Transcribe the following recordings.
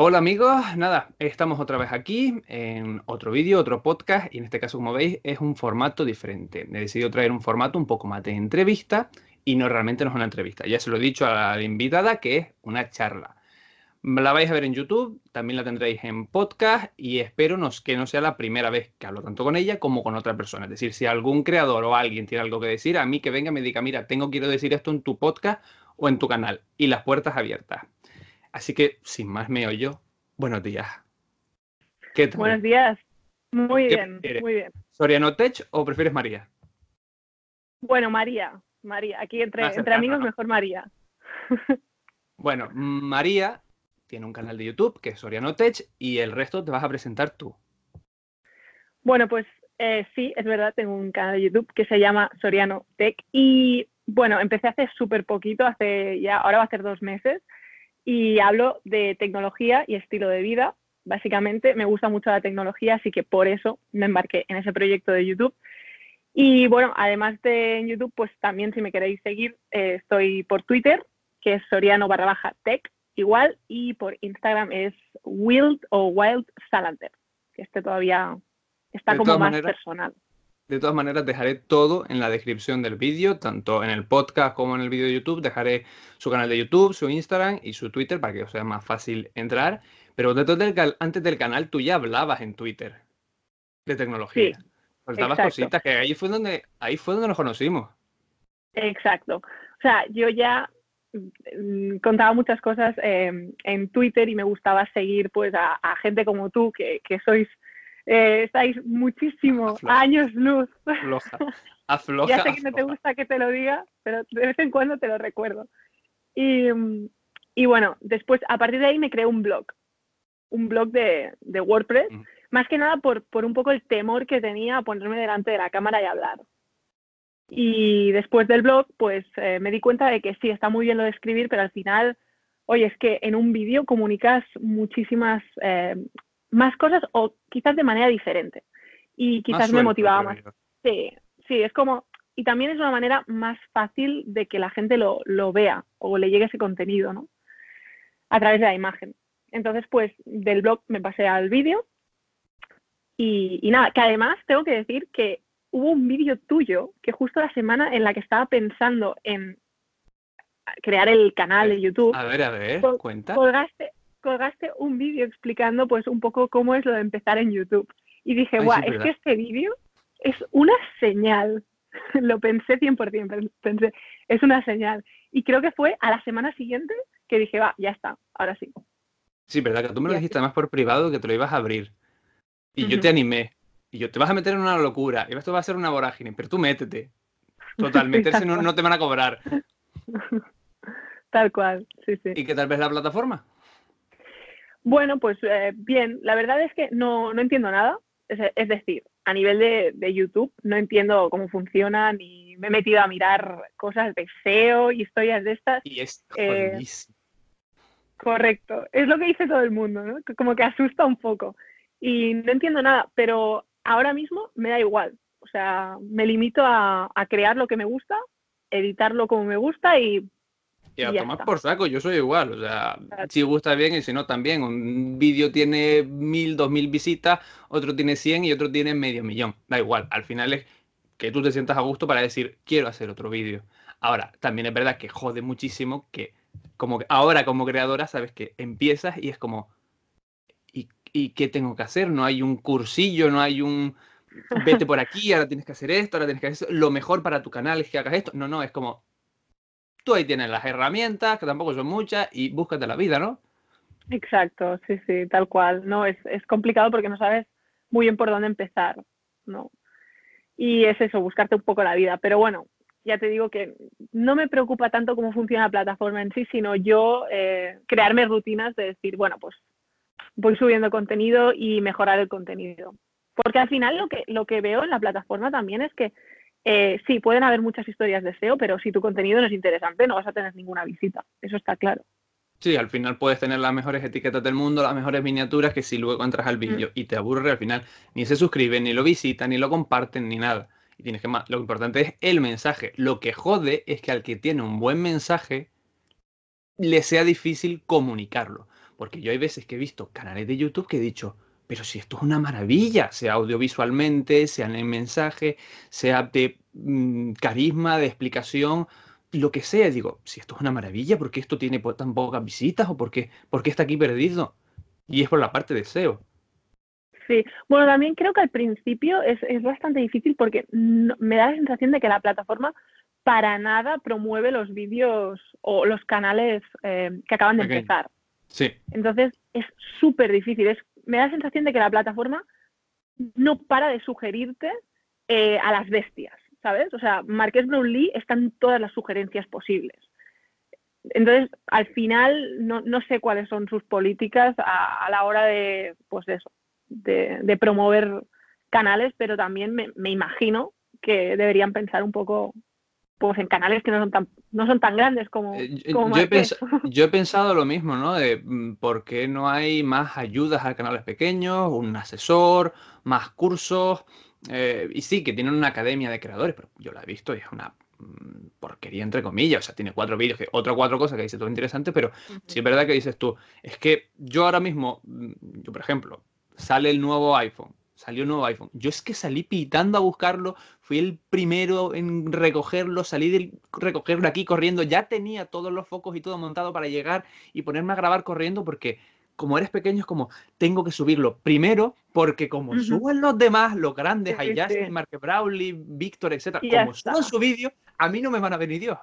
Hola amigos, nada, estamos otra vez aquí en otro vídeo, otro podcast y en este caso como veis es un formato diferente. He decidido traer un formato un poco más de entrevista y no realmente no es una entrevista. Ya se lo he dicho a la invitada que es una charla. La vais a ver en YouTube, también la tendréis en podcast y espero que no sea la primera vez que hablo tanto con ella como con otra persona. Es decir, si algún creador o alguien tiene algo que decir, a mí que venga y me diga, mira, tengo quiero decir esto en tu podcast o en tu canal y las puertas abiertas. Así que, sin más me oyo, buenos días. ¿Qué tal? Buenos días. Muy bien, muy bien. ¿Soriano Tech o prefieres María? Bueno, María, María. Aquí entre, entre amigos, mejor María. bueno, María tiene un canal de YouTube que es Soriano Tech y el resto te vas a presentar tú. Bueno, pues eh, sí, es verdad, tengo un canal de YouTube que se llama Soriano Tech y bueno, empecé hace súper poquito, hace ya, ahora va a ser dos meses y hablo de tecnología y estilo de vida. Básicamente me gusta mucho la tecnología, así que por eso me embarqué en ese proyecto de YouTube. Y bueno, además de YouTube, pues también si me queréis seguir, eh, estoy por Twitter, que es soriano barra baja tech, igual, y por Instagram es Wild o Wild Salander, que este todavía está como más personal. De todas maneras, dejaré todo en la descripción del vídeo, tanto en el podcast como en el vídeo de YouTube. Dejaré su canal de YouTube, su Instagram y su Twitter para que os sea más fácil entrar. Pero antes del canal tú ya hablabas en Twitter de tecnología. Sí, Faltabas cositas, que ahí fue donde ahí fue donde nos conocimos. Exacto. O sea, yo ya mm, contaba muchas cosas em, en Twitter y me gustaba seguir pues a, gente como tú, que, que sois eh, estáis muchísimo, años luz. Afloja. Afloja. ya sé que no te gusta que te lo diga, pero de vez en cuando te lo recuerdo. Y, y bueno, después, a partir de ahí me creé un blog, un blog de, de WordPress, mm. más que nada por, por un poco el temor que tenía a ponerme delante de la cámara y hablar. Y después del blog, pues eh, me di cuenta de que sí, está muy bien lo de escribir, pero al final, oye, es que en un vídeo comunicas muchísimas eh, más cosas o quizás de manera diferente. Y quizás me motivaba más. Sí, sí, es como, y también es una manera más fácil de que la gente lo, lo vea o le llegue ese contenido, ¿no? A través de la imagen. Entonces, pues del blog me pasé al vídeo y, y, nada, que además tengo que decir que hubo un vídeo tuyo que justo la semana en la que estaba pensando en crear el canal de YouTube. A ver, a ver, cuenta. Colgaste, colgaste un vídeo explicando pues un poco cómo es lo de empezar en YouTube. Y dije, guau, es que este vídeo es una señal. lo pensé 100%, pensé, es una señal. Y creo que fue a la semana siguiente que dije, va, ya está, ahora sí. Sí, verdad, que tú me lo dijiste además por privado que te lo ibas a abrir. Y yo te animé. Y yo te vas a meter en una locura. Y esto va a ser una vorágine, pero tú métete. Total, meterse no, no te van a cobrar. Tal cual, sí, sí. ¿Y qué tal vez la plataforma? Bueno, pues eh, bien, la verdad es que no, no entiendo nada. Es, decir, a nivel de, de, YouTube no entiendo cómo funciona, ni me he metido a mirar cosas de SEO, historias de estas. Y es eh, Correcto, es lo que dice todo el mundo, ¿no? Como que asusta un poco. Y no entiendo nada, pero ahora mismo me da igual. O sea, me limito a, a crear lo que me gusta, editarlo como me gusta y y a tomar por saco, yo soy igual, o sea, si gusta bien y si no también. Un vídeo tiene mil, dos mil visitas, otro tiene cien y otro tiene medio millón. Da igual, al final es que tú te sientas a gusto para decir, quiero hacer otro vídeo. Ahora, también es verdad que jode muchísimo que, como ahora como creadora, sabes que empiezas y es como, ¿y, ¿y qué tengo que hacer? No hay un cursillo, no hay un, vete por aquí, ahora tienes que hacer esto, ahora tienes que hacer eso. Lo mejor para tu canal es que hagas esto. No, no, es como, ahí tienes las herramientas, que tampoco son muchas, y búscate la vida, ¿no? Exacto, sí, sí, tal cual. No, es, es complicado porque no sabes muy bien por dónde empezar, ¿no? Y es eso, buscarte un poco la vida. Pero bueno, ya te digo que no me preocupa tanto cómo funciona la plataforma en sí, sino yo eh, crearme rutinas de decir, bueno, pues voy subiendo contenido y mejorar el contenido. Porque al final lo que, lo que veo en la plataforma también es que eh, sí, pueden haber muchas historias de SEO, pero si tu contenido no es interesante, no vas a tener ninguna visita. Eso está claro. Sí, al final puedes tener las mejores etiquetas del mundo, las mejores miniaturas, que si luego entras al mm. vídeo y te aburre, al final ni se suscriben, ni lo visitan, ni lo comparten, ni nada. Y tienes que lo importante es el mensaje. Lo que jode es que al que tiene un buen mensaje le sea difícil comunicarlo. porque yo hay veces que he visto canales de YouTube que he dicho, pero si esto es una maravilla, sea audiovisualmente, sea en el mensaje, sea de mm, carisma, de explicación, lo que sea, digo, si esto es una maravilla, ¿por qué esto tiene tan pocas visitas o por qué, por qué está aquí perdido? Y es por la parte de SEO. Sí, bueno, también creo que al principio es, bastante difícil porque me da la sensación de que la plataforma para nada promueve los vídeos o los canales eh, que acaban de empezar. Sí. Entonces es súper difícil. Es, me da la sensación de que la plataforma no para de sugerirte eh, a las bestias, ¿sabes? O sea, Marqués Brownlee están todas las sugerencias posibles. Entonces, al final, no, no sé cuáles son sus políticas a, la hora de, pues eso, de, promover canales, pero también me, imagino que deberían pensar un poco pues en canales que no son tan, no son tan grandes como, eh, yo, he pensado lo mismo, ¿no? De mm, por qué no hay más ayudas a canales pequeños, un asesor, más cursos. Eh, y sí, que tienen una academia de creadores, pero yo la he visto y es una mm, porquería entre comillas. O sea, tiene cuatro vídeos, que otra cuatro cosas que dice todo interesante, pero sí es verdad que dices tú, es que yo ahora mismo, mm, yo por ejemplo, sale el nuevo iPhone. Salió un nuevo iPhone. Yo es que salí pitando a buscarlo, fui el primero en recogerlo, salí de recogerlo aquí corriendo, ya tenía todos los focos y todo montado para llegar y ponerme a grabar corriendo porque como eres pequeño es como tengo que subirlo primero porque como suben los demás, los grandes, sí, Justin, Mark Brawley, Víctor, etcétera, como suben su vídeo, a mí no me van a venir Dios.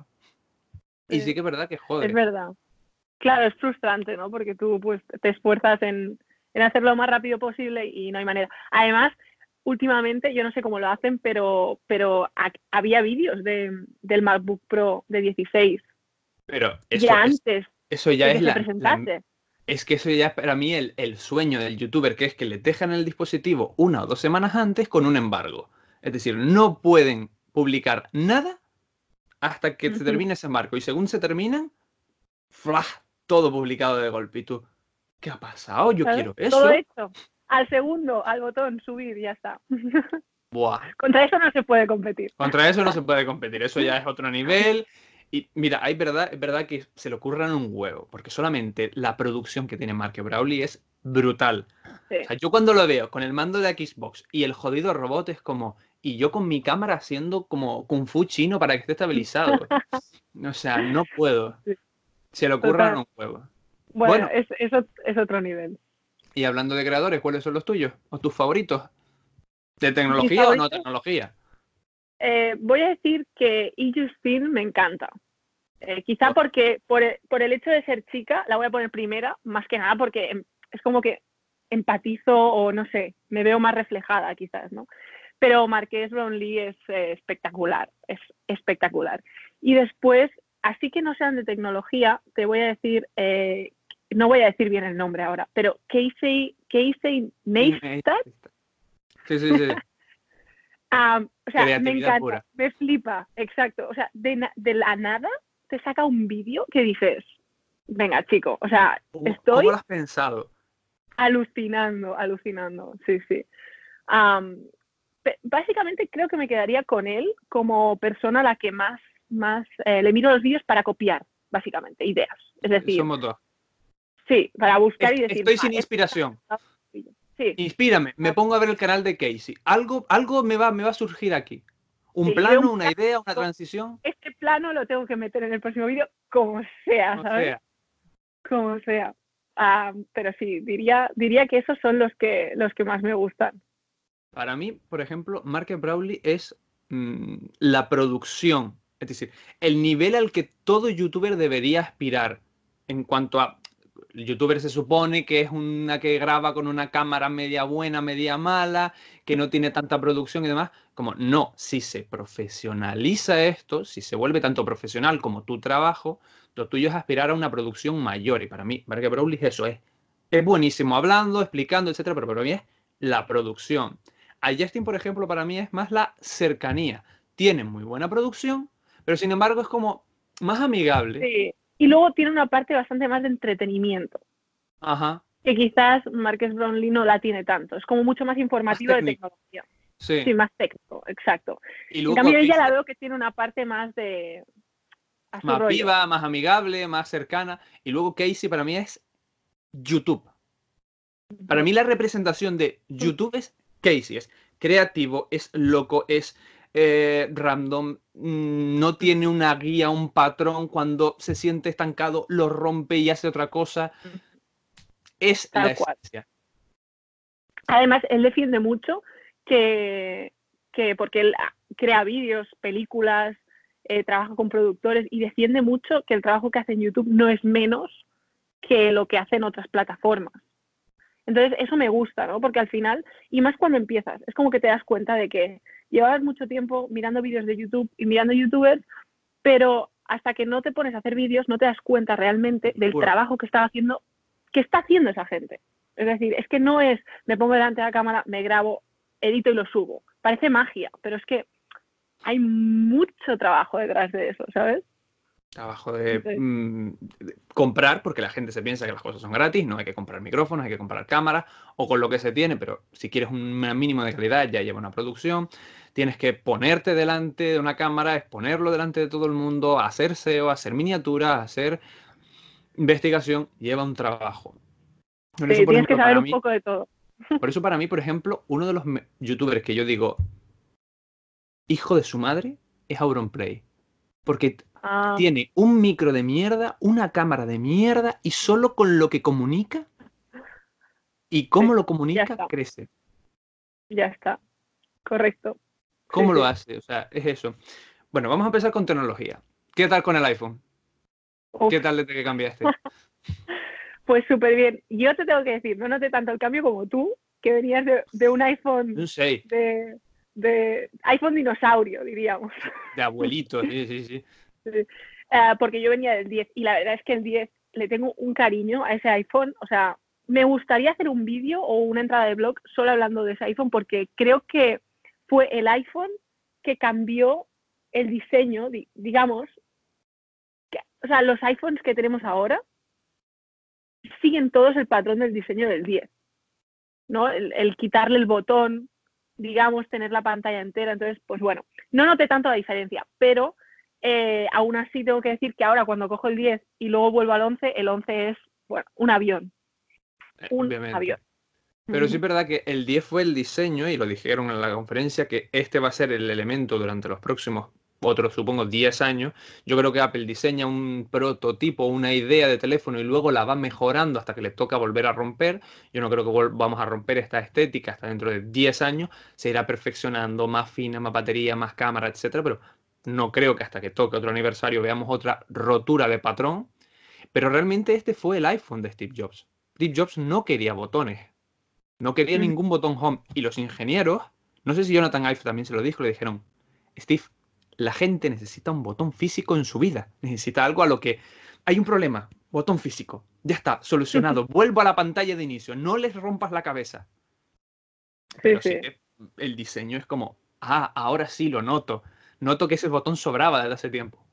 Y sí que es verdad que joder. Es verdad. Claro, es frustrante, ¿no? Porque tú pues te esfuerzas en, en hacerlo lo más rápido posible y no hay manera. Además, últimamente, yo no sé cómo lo hacen, pero, pero había vídeos de, del MacBook Pro de 16. Pero eso, ya antes. Eso ya es la, Es que eso ya es para mí el, el, sueño del youtuber, que es que le dejan el dispositivo una o dos semanas antes con un embargo. Es decir, no pueden publicar nada hasta que se termine ese embargo. Y según se terminan, ¡flash! todo publicado de golpe. Y tú, ¿qué ha pasado? Yo quiero eso. Todo esto. Al segundo, al botón, subir, ya está. Buah. Contra eso no se puede competir. Contra eso no se puede competir, eso ya es otro nivel. Y mira, hay verdad, es verdad que se le ocurran un huevo, porque solamente la producción que tiene Mark Brawley es brutal. O sea, yo cuando lo veo con el mando de Xbox y el jodido robot es como, y yo con mi cámara haciendo como kung fu chino para que esté estabilizado. o sea, no puedo. Se le ocurran un huevo. Bueno, Es, es, otro nivel. Y hablando de creadores, ¿cuáles son los tuyos? ¿O tus favoritos? ¿De tecnología o no tecnología? Eh, voy a decir que E. me encanta. Eh, quizá porque por el, por el hecho de ser chica, la voy a poner primera, más que nada porque em, es como que empatizo o no sé, me veo más reflejada quizás, ¿no? Pero Marqués Brownlee es eh, espectacular, es espectacular. Y después, así que no sean de tecnología, te voy a decir no voy a decir bien el nombre ahora, pero Casey, Casey Neistat. Sí, sí, sí. o sea, me encanta, me flipa, exacto. O sea, de, la nada te saca un vídeo que dices, venga, chico, o sea, estoy... ¿Cómo lo has pensado? Alucinando, alucinando, sí, sí. básicamente creo que me quedaría con él como persona a la que más, más eh, le miro los vídeos para copiar, básicamente, ideas. Es decir, Somos dos. Sí, para buscar y decir. Estoy sin inspiración. Sí. Inspírame, me pongo a ver el canal de Casey. Algo, algo me, va, me va a surgir aquí. Un plano, una idea, una transición. Este plano lo tengo que meter en el próximo vídeo, como sea, ¿sabes? Como sea. Ah, pero sí, diría, diría que esos son los que, los que más me gustan. Para mí, por ejemplo, Mark Brawley es mm, la producción. Es decir, el nivel al que todo youtuber debería aspirar en cuanto a youtuber se supone que es una que graba con una cámara media buena, media mala, que no tiene tanta producción y demás. Como no, si se profesionaliza esto, si se vuelve tanto profesional como tu trabajo, lo tuyo es aspirar a una producción mayor. Y para mí, Mark Brawley eso es. Es buenísimo hablando, explicando, etcétera, pero para mí es la producción. A Justin, por ejemplo, para mí es más la cercanía. Tiene muy buena producción, pero sin embargo es como más amigable. Sí y luego tiene una parte bastante más de entretenimiento. Ajá. Que quizás Marques Brownlee no la tiene tanto. Es como mucho más informativo de tecnología. Sí. sí. más técnico, exacto. Y en cambio, ella la veo que tiene una parte más de. Más viva, más amigable, más cercana. Y luego Casey para mí es YouTube. Para mí la representación de YouTube es Casey, es creativo, es loco, es eh, random, no tiene una guía, un patrón, cuando se siente estancado lo rompe y hace otra cosa. Es la esencia. Además, él defiende mucho que, que porque él crea vídeos, películas, eh, trabaja con productores y defiende mucho que el trabajo que hace en YouTube no es menos que lo que hace en otras plataformas. Entonces, eso me gusta, ¿no? Porque al final, y más cuando empiezas, es como que te das cuenta de que llevabas mucho tiempo mirando vídeos de YouTube y mirando youtubers, pero hasta que no te pones a hacer vídeos no te das cuenta realmente del trabajo que está haciendo, que está haciendo esa gente. Es decir, es que no es me pongo delante de la cámara, me grabo, edito y lo subo. Parece magia, pero es que hay mucho trabajo detrás de eso, ¿sabes? Trabajo mm, de, comprar, porque la gente se piensa que las cosas son gratis, no hay que comprar micrófonos, hay que comprar cámaras o con lo que se tiene, pero si quieres un mínimo de calidad ya lleva una producción. Tienes que ponerte delante de una cámara, exponerlo delante de todo el mundo, hacer SEO, hacer miniaturas, hacer investigación, lleva un trabajo. sí, tienes que saber un poco de todo. Por eso para mí, por ejemplo, uno de los youtubers que yo digo, hijo de su madre, es Auronplay. Porque Ah. Tiene un micro de mierda, una cámara de mierda y solo con lo que comunica y cómo lo comunica crece. Ya está, correcto. ¿Cómo lo hace? O sea, es eso. Bueno, vamos a empezar con tecnología. ¿Qué tal con el iPhone? ¿Qué tal desde que cambiaste? pues súper bien. Yo te tengo que decir, no noté tanto el cambio como tú, que venías de, un iPhone de, de iPhone dinosaurio, diríamos. De abuelito, sí, sí, sí. Eh, porque yo venía del 10 y la verdad es que el 10 le tengo un cariño a ese iPhone. O sea, me gustaría hacer un vídeo o una entrada de blog solo hablando de ese iPhone porque creo que fue el iPhone que cambió el diseño, digamos. o sea, los iPhones que tenemos ahora siguen todos el patrón del diseño del 10. ¿no? El, el, quitarle el botón, digamos, tener la pantalla entera. Entonces, pues bueno, no noté tanto la diferencia, pero eh, aún así tengo que decir que ahora cuando cojo el 10 y luego vuelvo al 11, el 11 es bueno, un avión. Eh, un avión. Pero sí es verdad que el 10 fue el diseño, y lo dijeron en la conferencia, que este va a ser el elemento durante los próximos, otros supongo, 10 años. Yo creo que Apple diseña un prototipo, una idea de teléfono y luego la va mejorando hasta que le toca volver a romper. Yo no creo que vamos a romper esta estética hasta dentro de 10 años. Se irá perfeccionando, más fina, más batería, más cámara, etcétera, pero no creo que hasta que toque otro aniversario veamos otra rotura de patrón, pero realmente este fue el iPhone de Steve Jobs. Steve Jobs no quería botones, no quería mm. ningún botón home y los ingenieros, no sé si Jonathan Ive también se lo dijo, le dijeron, Steve, la gente necesita un botón físico en su vida, necesita algo a lo que hay un problema, botón físico, ya está, solucionado, vuelvo a la pantalla de inicio, no les rompas la cabeza. Pero sí el diseño es como, ah, ahora sí lo noto noto que ese botón sobraba desde hace tiempo.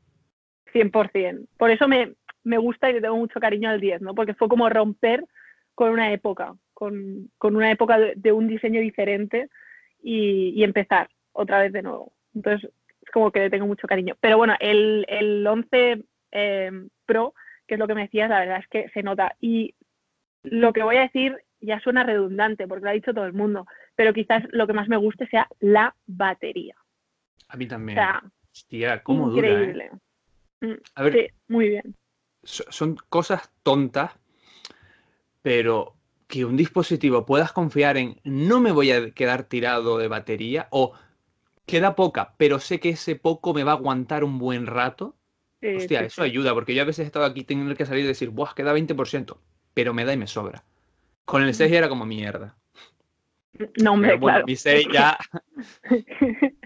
100%. Por eso me, me gusta y le tengo mucho cariño al 10, ¿no? Porque fue como romper con una época, con, una época de, un diseño diferente y, empezar otra vez de nuevo. Entonces, es como que le tengo mucho cariño. Pero bueno, el, el 11 em, Pro, que es lo que me decías, la verdad es que se nota. Y lo que voy a decir ya suena redundante, porque lo ha dicho todo el mundo, pero quizás lo que más me guste sea la batería. A mí también. Hostia, cómo dura. ¿eh? Increíble. Mm, a ver, sí, muy bien. Son cosas tontas, pero que un dispositivo puedas confiar en no me voy a quedar tirado de batería o queda poca, pero sé que ese poco me va a aguantar un buen rato. Hostia, eso ayuda, porque yo a veces he estado aquí teniendo que salir y decir, Buah, queda 20%, pero me da y me sobra. Con el 6 mm. era como mierda. No, me bueno, Mi 6 ya.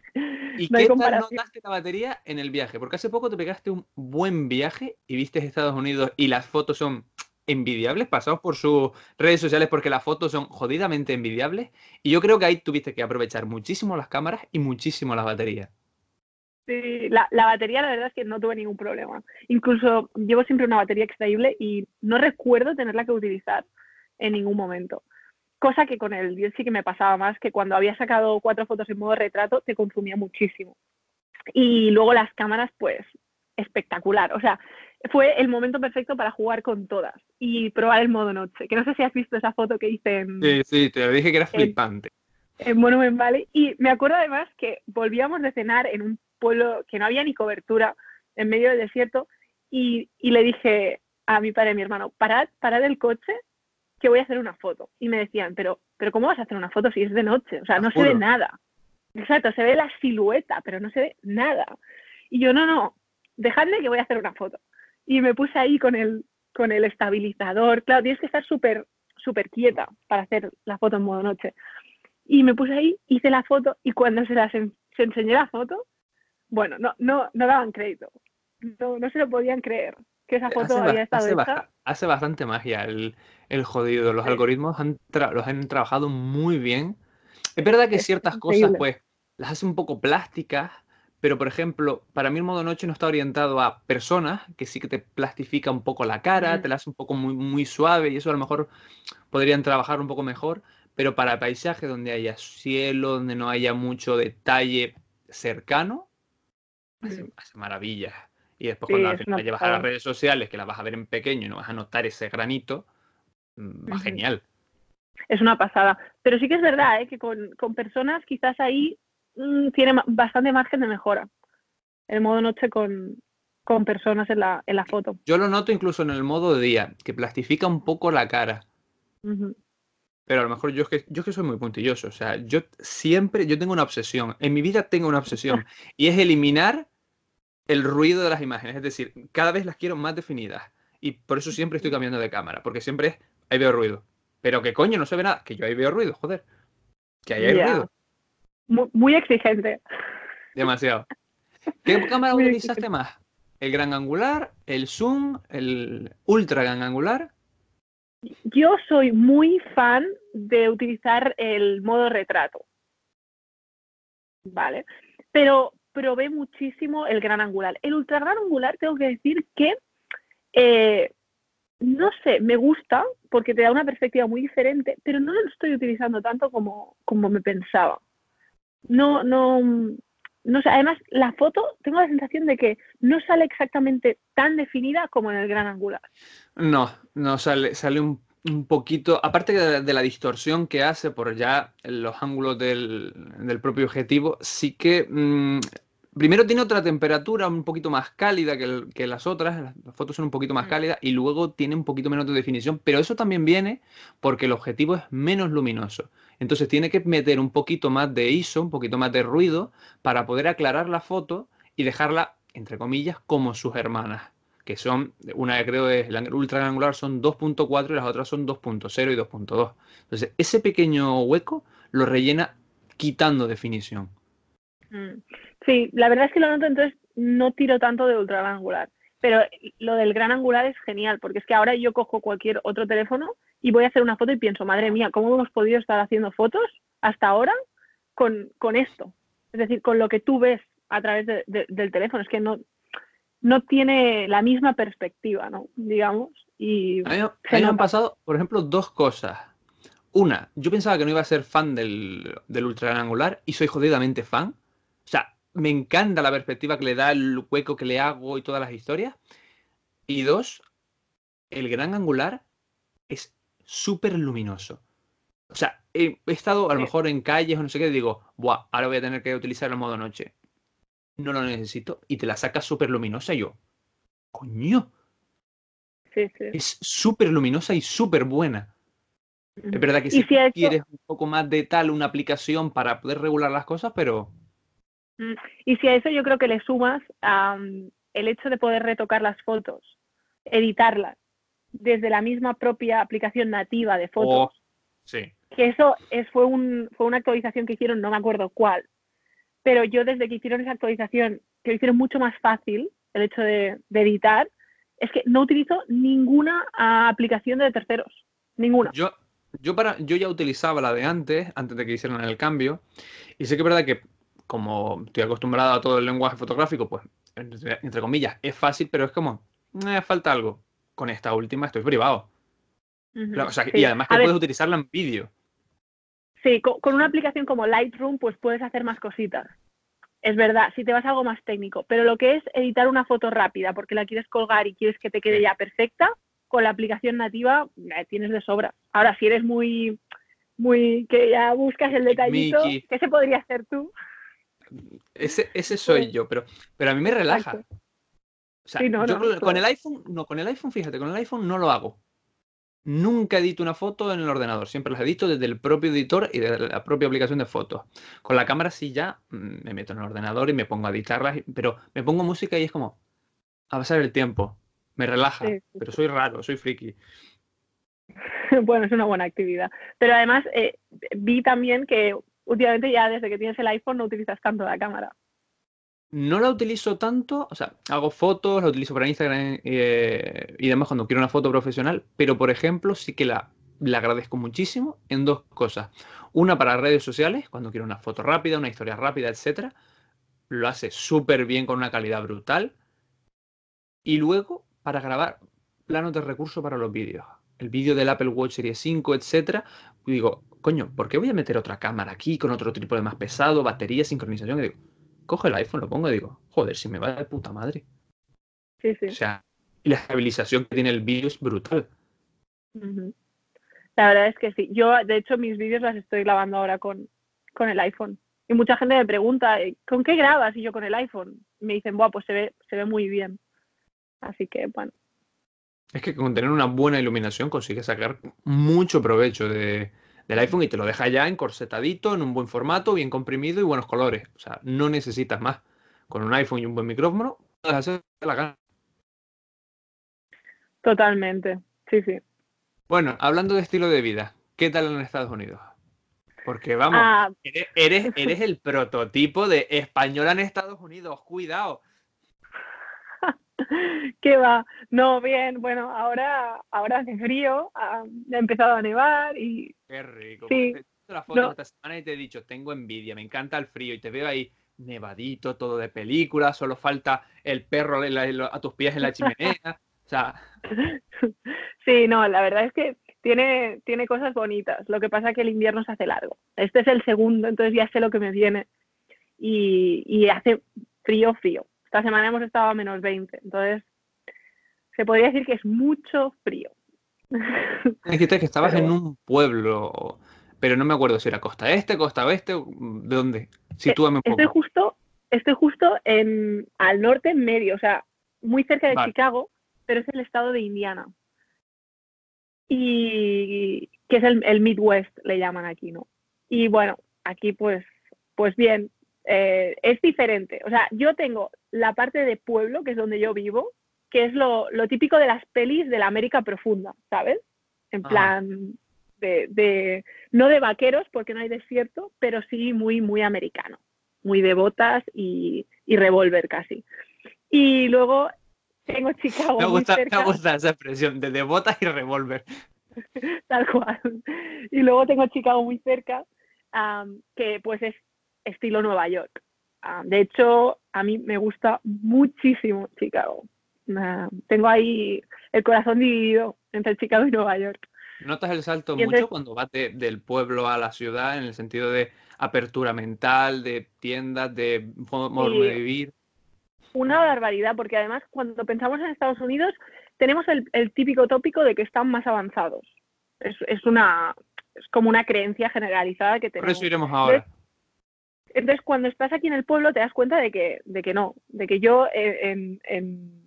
¿Y qué tal notaste la batería en el viaje? Porque hace poco te pegaste un buen viaje y viste Estados Unidos y las fotos son envidiables, pasados por sus redes sociales porque las fotos son jodidamente envidiables. Y yo creo que ahí tuviste que aprovechar muchísimo las cámaras y muchísimo las baterías. Sí, la, batería la verdad es que no tuve ningún problema. Incluso llevo siempre una batería extraíble y no recuerdo tenerla que utilizar en ningún momento. Cosa que con el 10 sí que me pasaba más, que cuando había sacado cuatro fotos en modo retrato te consumía muchísimo. Y luego las cámaras, pues espectacular. O sea, fue el momento perfecto para jugar con todas y probar el modo noche. Que no sé si has visto esa foto que hice en... Sí, sí, te dije que era flipante. En, Monument Valley. Y me acuerdo además que volvíamos de cenar en un pueblo que no había ni cobertura, en medio del desierto, y, y le dije a mi padre y a mi hermano, parad, parad el coche, que voy a hacer una foto. Y me decían, pero, pero ¿cómo vas a hacer una foto si es de noche? O sea, no se ve nada. Exacto, se ve la silueta, pero no se ve nada. Y yo, no, no, dejadme que voy a hacer una foto. Y me puse ahí con el, con el estabilizador. Claro, tienes que estar súper súper quieta para hacer la foto en modo noche. Y me puse ahí, hice la foto y cuando se las se enseñé la foto, bueno, no, no, no daban crédito. No, no se lo podían creer que esa foto había estado hecha. hace bastante magia el, el jodido. Los algoritmos han los han trabajado muy bien. Es verdad que ciertas cosas, pues, las hace un poco plásticas, pero por ejemplo, para mí el modo noche no está orientado a personas, que sí que te plastifica un poco la cara, te la hace un poco muy, muy suave y eso a lo mejor podrían trabajar un poco mejor, pero para paisaje donde haya cielo, donde no haya mucho detalle cercano, hace, maravillas. Y después cuando final llevas a las redes sociales, que las vas a ver en pequeño y no vas a notar ese granito, mm, va genial. Es una pasada. Pero sí que es verdad ¿eh? que con, con personas quizás ahí tiene bastante margen de mejora. El modo noche con, con personas en la, en la, foto. Yo lo noto incluso en el modo de día, que plastifica un poco la cara. Pero a lo mejor yo es que yo que soy muy puntilloso. O sea, yo siempre, yo tengo una obsesión. En mi vida tengo una obsesión. y es eliminar el ruido de las imágenes. Es decir, cada vez las quiero más definidas. Y por eso siempre estoy cambiando de cámara. Porque siempre es, ahí veo ruido. Pero que coño, no se ve nada. Que yo ahí veo ruido, joder. Que ahí hay ruido. Muy, exigente. Demasiado. ¿Qué cámara utilizaste más? ¿El gran angular, el zoom, el ultra gran angular? Yo soy muy fan de utilizar el modo retrato. ¿Vale? Pero probé muchísimo el gran angular. El ultra gran angular, tengo que decir que, eh, no sé, me gusta porque te da una perspectiva muy diferente, pero no lo estoy utilizando tanto como, como me pensaba no, no, no sé, además la foto tengo la sensación de que no sale exactamente tan definida como en el gran angular. No, no sale, sale un, poquito, aparte de, la distorsión que hace por ya los ángulos del, propio objetivo, sí que mm, primero tiene otra temperatura un poquito más cálida que, las otras, las fotos son un poquito más mm. cálidas y luego tiene un poquito menos de definición, pero eso también viene porque el objetivo es menos luminoso. Entonces tiene que meter un poquito más de ISO, un poquito más de ruido para poder aclarar la foto y dejarla, entre comillas, como sus hermanas, que son, una creo es la ultra angular son 2.4 y las otras son 2.0 y 2.2. Entonces ese pequeño hueco lo rellena quitando definición. Mm. Sí, la verdad es que lo noto, entonces no tiro tanto de ultra angular. Pero lo del gran angular es genial, porque es que ahora yo cojo cualquier otro teléfono y voy a hacer una foto y pienso, madre mía, ¿cómo hemos podido estar haciendo fotos hasta ahora con, esto? Es decir, con lo que tú ves a través del teléfono. Es que no, no tiene la misma perspectiva, ¿no? Digamos. Y a mí, me han pasado, por ejemplo, dos cosas. Una, yo pensaba que no iba a ser fan del, del ultra angular y soy jodidamente fan. Me encanta la perspectiva que le da, el hueco que le hago y todas las historias. Y dos, el gran angular es súper luminoso. O sea, he, estado a lo mejor en calles o no sé qué, y digo, Buah, ahora voy a tener que utilizar el modo noche. No lo necesito y te la sacas súper luminosa y yo, coño. Sí, sí. Es súper luminosa y súper buena. Es verdad que si, quieres un poco más de tal una aplicación para poder regular las cosas, pero... Mm, y si a eso yo creo que le sumas el hecho de poder retocar las fotos, editarlas, desde la misma propia aplicación nativa de fotos. Oh, sí. Que eso es, fue, un, fue una actualización que hicieron, no me acuerdo cuál, pero yo desde que hicieron esa actualización, que lo hicieron mucho más fácil, el hecho de, editar, es que no utilizo ninguna aplicación de terceros. Ninguna. Yo, yo, para, yo ya utilizaba la de antes, antes de que hicieran el cambio, y sé que es verdad que como estoy acostumbrado a todo el lenguaje fotográfico, pues, entre, comillas, es fácil, pero es como, me eh, falta algo con esta última estoy privado. Y además que puedes utilizarla en vídeo. Sí, con, una aplicación como Lightroom, pues puedes hacer más cositas. es verdad, si te vas a algo más técnico, pero lo que es editar una foto rápida porque la quieres colgar y quieres que te quede ya perfecta, con la aplicación nativa eh, tienes de sobra. Ahora, si eres muy, muy, que ya buscas el detallito, ¿qué se podría hacer tú? Ese, ese soy yo, pero, pero a mí me relaja. O sea, yo con el iPhone, no, con el iPhone, fíjate, con el iPhone no lo hago. Nunca edito una foto en el ordenador, siempre las edito desde el propio editor y desde la propia aplicación de fotos. Con la cámara sí ya mm, me meto en el ordenador y me pongo a editarlas, pero me pongo música y es como a pasar el tiempo. Me relaja, pero soy raro, soy friki. bueno, es una buena actividad. Pero además eh, vi también que últimamente ya desde que tienes el iPhone no utilizas tanto la cámara. No la utilizo tanto, o sea, hago fotos, la utilizo para Instagram eh, y demás cuando quiero una foto profesional, pero por ejemplo sí que la, la agradezco muchísimo en dos cosas. Una para redes sociales, cuando quiero una foto rápida, una historia rápida, etcétera, lo hace súper bien con una calidad brutal. Y luego para grabar planos de recurso para los vídeos. El vídeo del Apple Watch Series 5, etcétera. digo, coño, ¿por qué voy a meter otra cámara aquí con otro tipo de más pesado, batería, sincronización? Y digo, coge el iPhone, lo pongo y digo, joder, si me va de puta madre. Sí, sí. O sea, y la estabilización que tiene el vídeo es brutal. La verdad es que sí. Yo, de hecho, mis vídeos las estoy grabando ahora con, con el iPhone. Y mucha gente me pregunta, eh, ¿con qué grabas? Y yo con el iPhone. me dicen, Buah, pues se ve, se ve muy bien. Así que, bueno. Es que con tener una buena iluminación consigues sacar mucho provecho de, del iPhone y te lo deja ya encorsetadito, en un buen formato, bien comprimido y buenos colores. O sea, no necesitas más. Con un iPhone y un buen micrófono, puedes hacer la gana. Totalmente, sí, sí. Bueno, hablando de estilo de vida, ¿qué tal en Estados Unidos? Porque vamos, ah. eres, eres, el prototipo de española en Estados Unidos, cuidado. ¿Qué va? No, bien, bueno, ahora, ahora hace frío, ha, empezado a nevar y... Qué rico. Sí. Te la foto esta semana y te he dicho, tengo envidia, me encanta el frío y te veo ahí nevadito, todo de película, solo falta el perro a tus pies en la chimenea. O sea... Sí, no, la verdad es que tiene, tiene cosas bonitas. Lo que pasa es que el invierno se hace largo. Este es el segundo, entonces ya sé lo que me viene. Y, y hace frío, frío. Esta semana hemos estado a menos 20, entonces se podría decir que es mucho frío. Dijiste que estabas en un pueblo, pero no me acuerdo si era costa este, costa oeste, ¿de dónde? Sitúame un poco. Estoy justo, estoy justo en, al norte en medio, o sea, muy cerca de Chicago, pero es el estado de Indiana. Y que es el, el Midwest, le llaman aquí, ¿no? Y bueno, aquí pues, pues bien, eh, es diferente. O sea, yo tengo la parte de pueblo, que es donde yo vivo, que es lo, típico de las pelis de la América profunda, ¿sabes? En plan, de, no de vaqueros, porque no hay desierto, pero sí muy, muy americano, muy de botas y, y revólver casi. Y luego tengo Chicago. Me gusta, me gusta esa expresión, de, de botas y revólver. Tal cual. Y luego tengo Chicago muy cerca, que pues es estilo Nueva York. Ah, de hecho, a mí me gusta muchísimo Chicago. tengo ahí el corazón dividido entre Chicago y Nueva York. ¿Notas el salto mucho cuando vas del pueblo a la ciudad en el sentido de apertura mental, de tiendas, de modo de vivir? Una barbaridad, porque además cuando pensamos en Estados Unidos tenemos el, típico tópico de que están más avanzados. Es, una es como una creencia generalizada que tenemos. Por eso iremos ahora. Entonces, cuando estás aquí en el pueblo, te das cuenta de que, de que no, de que yo eh,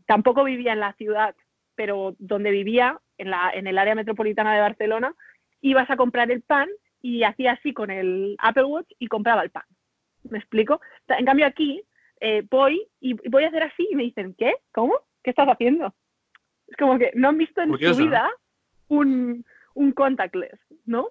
tampoco vivía en la ciudad, pero donde vivía, en, la, en el área metropolitana de Barcelona, ibas a comprar el pan y hacía así con el Apple Watch y compraba el pan. ¿Me explico? En cambio, aquí eh, voy y voy a hacer así y me dicen, ¿qué? ¿Cómo? ¿Qué estás haciendo? Es como que no han visto en su vida un, un contactless, ¿no?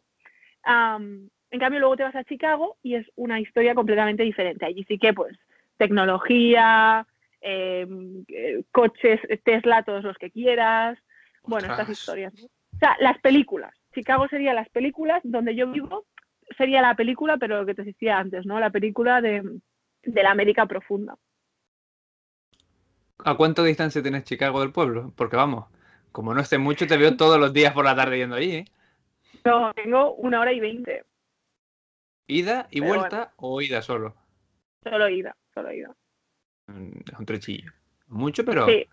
En cambio, luego te vas a Chicago y es una historia completamente diferente. Allí sí que, pues, tecnología, em, eh, coches, Tesla, todos los que quieras. Bueno, estas historias. O sea, las películas. Chicago sería las películas, donde yo vivo sería la película, pero lo que te decía antes, ¿no? La película de, de la América profunda. ¿A cuánto distancia tienes Chicago del pueblo? Porque vamos, como no esté mucho, te veo todos los días por la tarde yendo allí, ¿eh? No, tengo una hora y veinte. ¿Ida y vuelta o ida solo? Solo ida, solo. Mm, es un trechillo. Mucho, pero. Sí.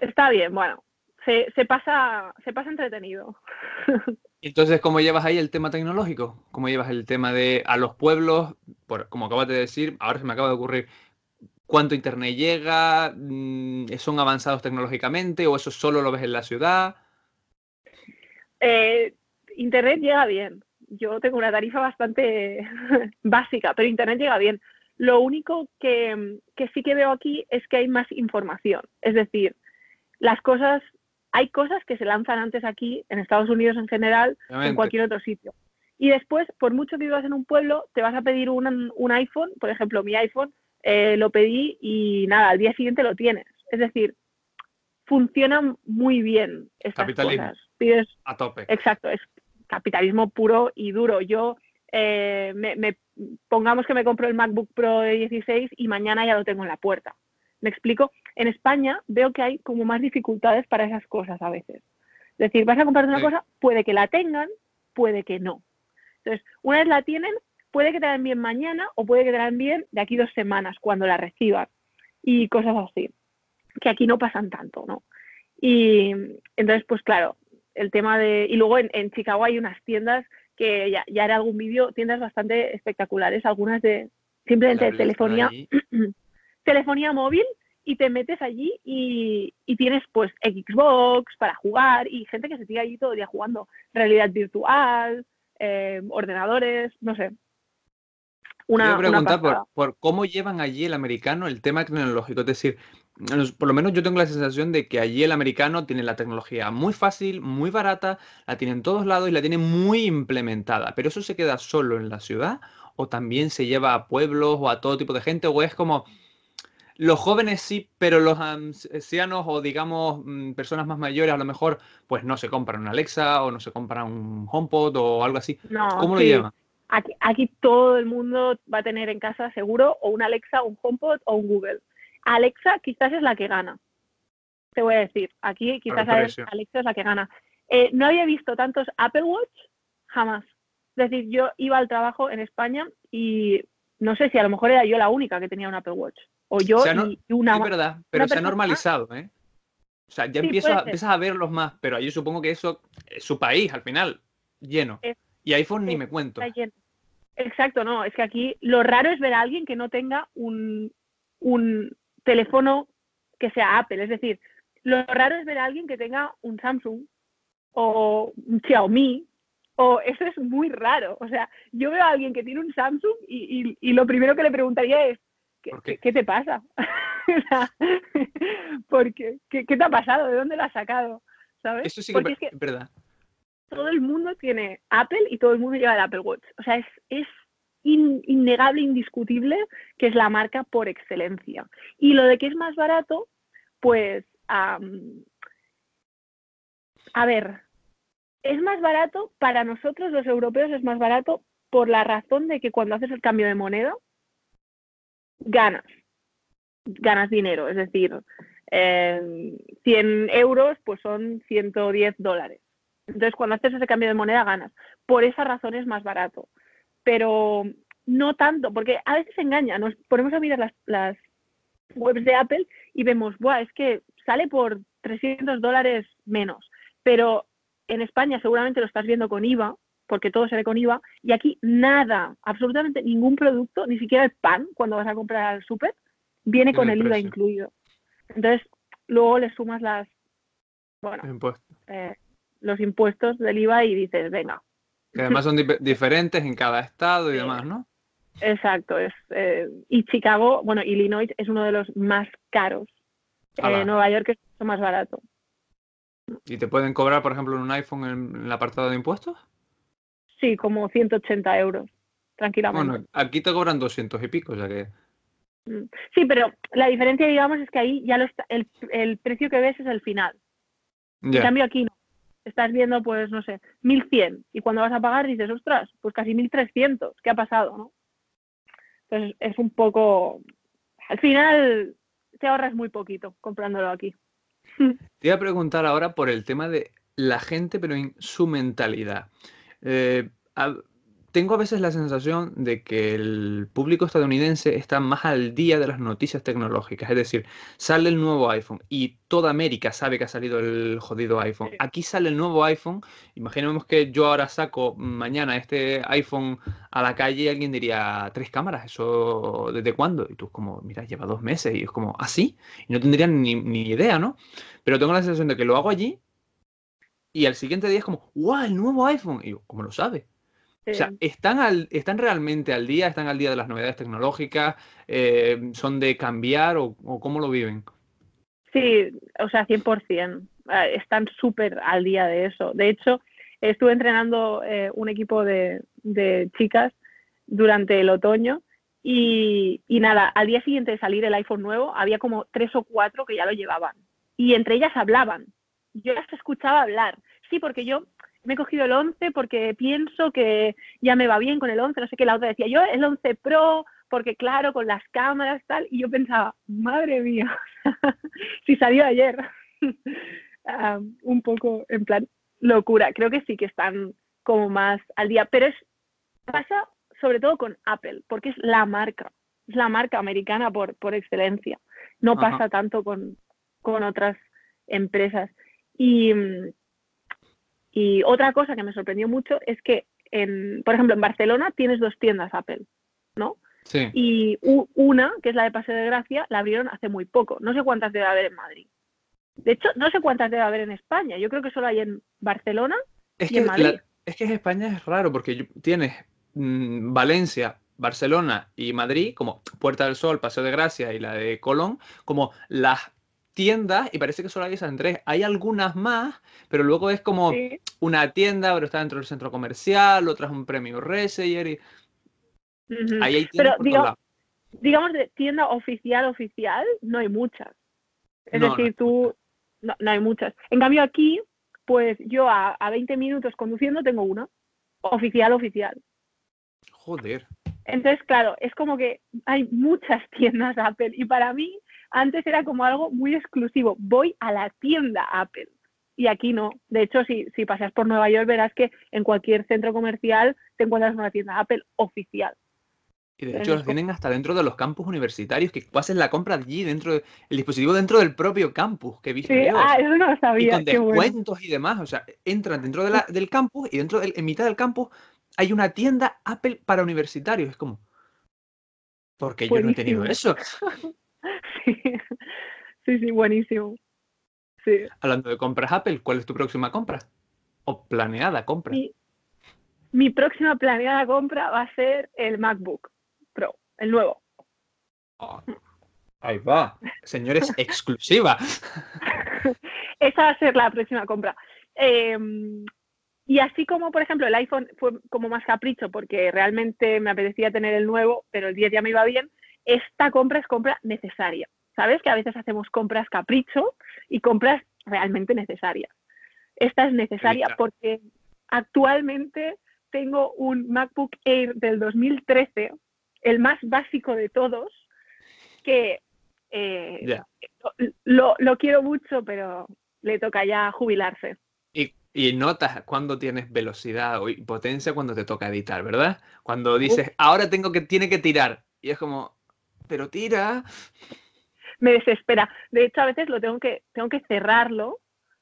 Está bien, bueno. Se, se, pasa, se pasa entretenido. Entonces, ¿cómo llevas ahí el tema tecnológico? ¿Cómo llevas el tema de a los pueblos? Por, como acabas de decir, ahora se me acaba de ocurrir, ¿cuánto internet llega? Mm, ¿Son avanzados tecnológicamente o eso solo lo ves en la ciudad? Eh, internet llega bien. Yo tengo una tarifa bastante básica, pero internet llega bien. Lo único que, que sí que veo aquí es que hay más información. Es decir, las cosas hay cosas que se lanzan antes aquí, en Estados Unidos en general, en cualquier otro sitio. Y después, por mucho que vivas en un pueblo, te vas a pedir un, un iPhone, por ejemplo, mi iPhone, eh, lo pedí y nada, al día siguiente lo tienes. Es decir, funcionan muy bien estas capitalismo. cosas. a tope. Exacto, es capitalismo puro y duro. Yo, eh, me, pongamos que me compro el MacBook Pro de 16 y mañana ya lo tengo en la puerta. ¿Me explico? En España veo que hay como más dificultades para esas cosas a veces. Es decir, vas a comprarte una cosa, puede que la tengan, puede que no. Entonces, una vez la tienen, puede que te la envíen mañana o puede que te la envíen de aquí dos semanas cuando la reciban y cosas así, que aquí no pasan tanto, ¿no? Y entonces, pues claro, el tema de... Y luego en, Chicago hay unas tiendas que ya, ya haré algún vídeo, tiendas bastante espectaculares, algunas de simplemente de telefonía. telefonía móvil y te metes allí y, tienes pues Xbox para jugar y gente que se sigue allí todo el día jugando realidad virtual, eh, ordenadores, no sé. Una, preguntar por, por, cómo llevan allí el americano el tema tecnológico. Es decir, por lo menos yo tengo la sensación de que allí el americano tiene la tecnología muy fácil, muy barata, la tiene en todos lados y la tiene muy implementada. Pero eso se queda solo en la ciudad o también se lleva a pueblos o a todo tipo de gente o es como los jóvenes sí, pero los ancianos o digamos mm, personas más mayores a lo mejor pues no se compran un Alexa o no se compran un HomePod o algo así. ¿Cómo lo llevan? Aquí, aquí, todo el mundo va a tener en casa seguro o un Alexa, un HomePod o un Google. Alexa quizás es la que gana. Te voy a decir, aquí quizás Alexa es la que gana. Eh, no había visto tantos Apple Watch jamás. Es decir, yo iba al trabajo en España y no sé si a lo mejor era yo la única que tenía un Apple Watch. O yo y una. Es verdad, pero se ha normalizado, ¿eh? O sea, ya empiezas a verlos más, pero yo supongo que eso es su país al final, lleno. y iPhone ni me cuento. Exacto, no, es que aquí lo raro es ver a alguien que no tenga un, un teléfono que sea Apple. Es decir, lo raro es ver a alguien que tenga un Samsung o un Xiaomi o eso es muy raro. O sea, yo veo a alguien que tiene un Samsung y, y lo primero que le preguntaría es, ¿Qué, te pasa? porque, ¿qué, te ha pasado? ¿De dónde lo has sacado? ¿Sabes? Eso sí que es, verdad. Todo el mundo tiene Apple y todo el mundo lleva el Apple Watch. O sea, es, es innegable, indiscutible que es la marca por excelencia. Y lo de que es más barato, pues, a ver, es más barato, para nosotros los europeos es más barato por la razón de que cuando haces el cambio de moneda, ganas, ganas dinero, es decir, 100 euros pues son 110 dólares. Entonces, cuando haces ese cambio de moneda, ganas. Por esa razón es más barato. Pero no tanto, porque a veces engaña. Nos ponemos a mirar las, las webs de Apple y vemos, Buah, es que sale por 300 dólares menos. Pero en España seguramente lo estás viendo con IVA porque todo se ve con IVA, y aquí nada, absolutamente ningún producto, ni siquiera el pan, cuando vas a comprar al súper, viene con el, IVA incluido. Entonces, luego le sumas las, bueno, eh, los impuestos del IVA y dices, venga. Que además son diferentes en cada estado y demás, ¿no? Exacto, es, eh, y Chicago, bueno, Illinois es uno de los más caros. Eh, Nueva York es mucho más barato. ¿Y te pueden cobrar, por ejemplo, en un iPhone en el apartado de impuestos? Sí, como 180 euros, tranquilamente. Bueno, aquí te cobran 200 y pico, ya que... Mm. Sí, pero la diferencia, digamos, es que ahí ya lo está, el, el, precio que ves es el final. En cambio, aquí no. Estás viendo, pues, no sé, 1100. Y cuando vas a pagar dices, ostras, pues casi 1300. ¿Qué ha pasado, no? Entonces, es un poco. Al final, te ahorras muy poquito comprándolo aquí. Te iba a preguntar ahora por el tema de la gente, pero en su mentalidad. Eh, tengo a veces la sensación de que el público estadounidense está más al día de las noticias tecnológicas. Es decir, sale el nuevo iPhone y toda América sabe que ha salido el jodido iPhone. Aquí sale el nuevo iPhone. Imaginemos que yo ahora saco mañana este iPhone a la calle y alguien diría, tres cámaras, ¿eso desde cuándo? Y tú como, mira, lleva dos meses y es como, ¿así? y no tendrían ni, ni idea, ¿no? Pero tengo la sensación de que lo hago allí y al siguiente día es como, ¡guau! El nuevo iPhone. Y yo, ¿cómo lo sabe? O sea, ¿están, al, ¿están realmente al día? ¿Están al día de las novedades tecnológicas? Eh, ¿Son de cambiar o, cómo lo viven? Sí, o sea, 100%. Eh, están súper al día de eso. De hecho, estuve entrenando eh, un equipo de, chicas durante el otoño y, y, nada, al día siguiente de salir el iPhone nuevo, había como tres o cuatro que ya lo llevaban. Y entre ellas hablaban. Yo las escuchaba hablar. Sí, porque yo me he cogido el 11 porque pienso que ya me va bien con el 11, no sé qué, la otra decía yo el 11 Pro, porque claro, con las cámaras tal, y yo pensaba, madre mía, si salió ayer, ah, un poco en plan locura, creo que sí que están como más al día, pero es pasa sobre todo con Apple, porque es la marca, es la marca americana por, por excelencia, no pasa tanto con, con otras empresas. Y, mm, y otra cosa que me sorprendió mucho es que, en, por ejemplo, en Barcelona tienes dos tiendas Apple, ¿no? Sí. Y una, que es la de Paseo de Gracia, la abrieron hace muy poco. No sé cuántas debe haber en Madrid. De hecho, no sé cuántas debe haber en España. Yo creo que solo hay en Barcelona es y que en Madrid. es que en España es raro porque tienes mm, Valencia, Barcelona y Madrid como Puerta del Sol, Paseo de Gracia y la de Colón como las tiendas y parece que solo hay esas tres. Hay algunas más, pero luego es como una tienda, pero está dentro del centro comercial, otra es un premio reseller y... Ahí hay pero digamos, digamos de tienda oficial, oficial, no hay muchas. Es decir, tú, no, hay muchas. En cambio aquí, pues yo a, a 20 minutos conduciendo tengo una, oficial, oficial. Joder. Entonces, claro, es como que hay muchas tiendas Apple y para mí antes era como algo muy exclusivo. Voy a la tienda Apple. Y aquí no. De hecho, si, si pasas por Nueva York, verás que en cualquier centro comercial te encuentras una tienda Apple oficial. Y de hecho los tienen hasta dentro de los campus universitarios, que pases la compra allí, dentro del dispositivo dentro del propio campus, que viste. Sí, ah, eso no lo sabía. Y con descuentos y demás, o sea, entran dentro de la, del campus y dentro en mitad del campus hay una tienda Apple para universitarios. Es como, porque yo no he tenido eso. sí, sí, buenísimo. Sí. Hablando de compras Apple, ¿cuál es tu próxima compra? ¿O planeada compra? Mi, próxima planeada compra va a ser el MacBook Pro, el nuevo. Ah, ahí va. Señores, exclusiva. Esa va a ser la próxima compra. Em, y así como, por ejemplo, el iPhone fue como más capricho porque realmente me apetecía tener el nuevo, pero el 10 ya me iba bien, esta compra es compra necesaria. ¿Sabes? Que a veces hacemos compras capricho y compras realmente necesarias. Esta es necesaria porque actualmente tengo un MacBook Air del 2013, el más básico de todos, que eh, lo, quiero mucho, pero le toca ya jubilarse. Y, notas cuando tienes velocidad o potencia cuando te toca editar, ¿verdad? Cuando dices, ahora tengo que, tiene que tirar. Y es como, pero tira. Me desespera. De hecho, a veces lo tengo que, tengo que cerrarlo,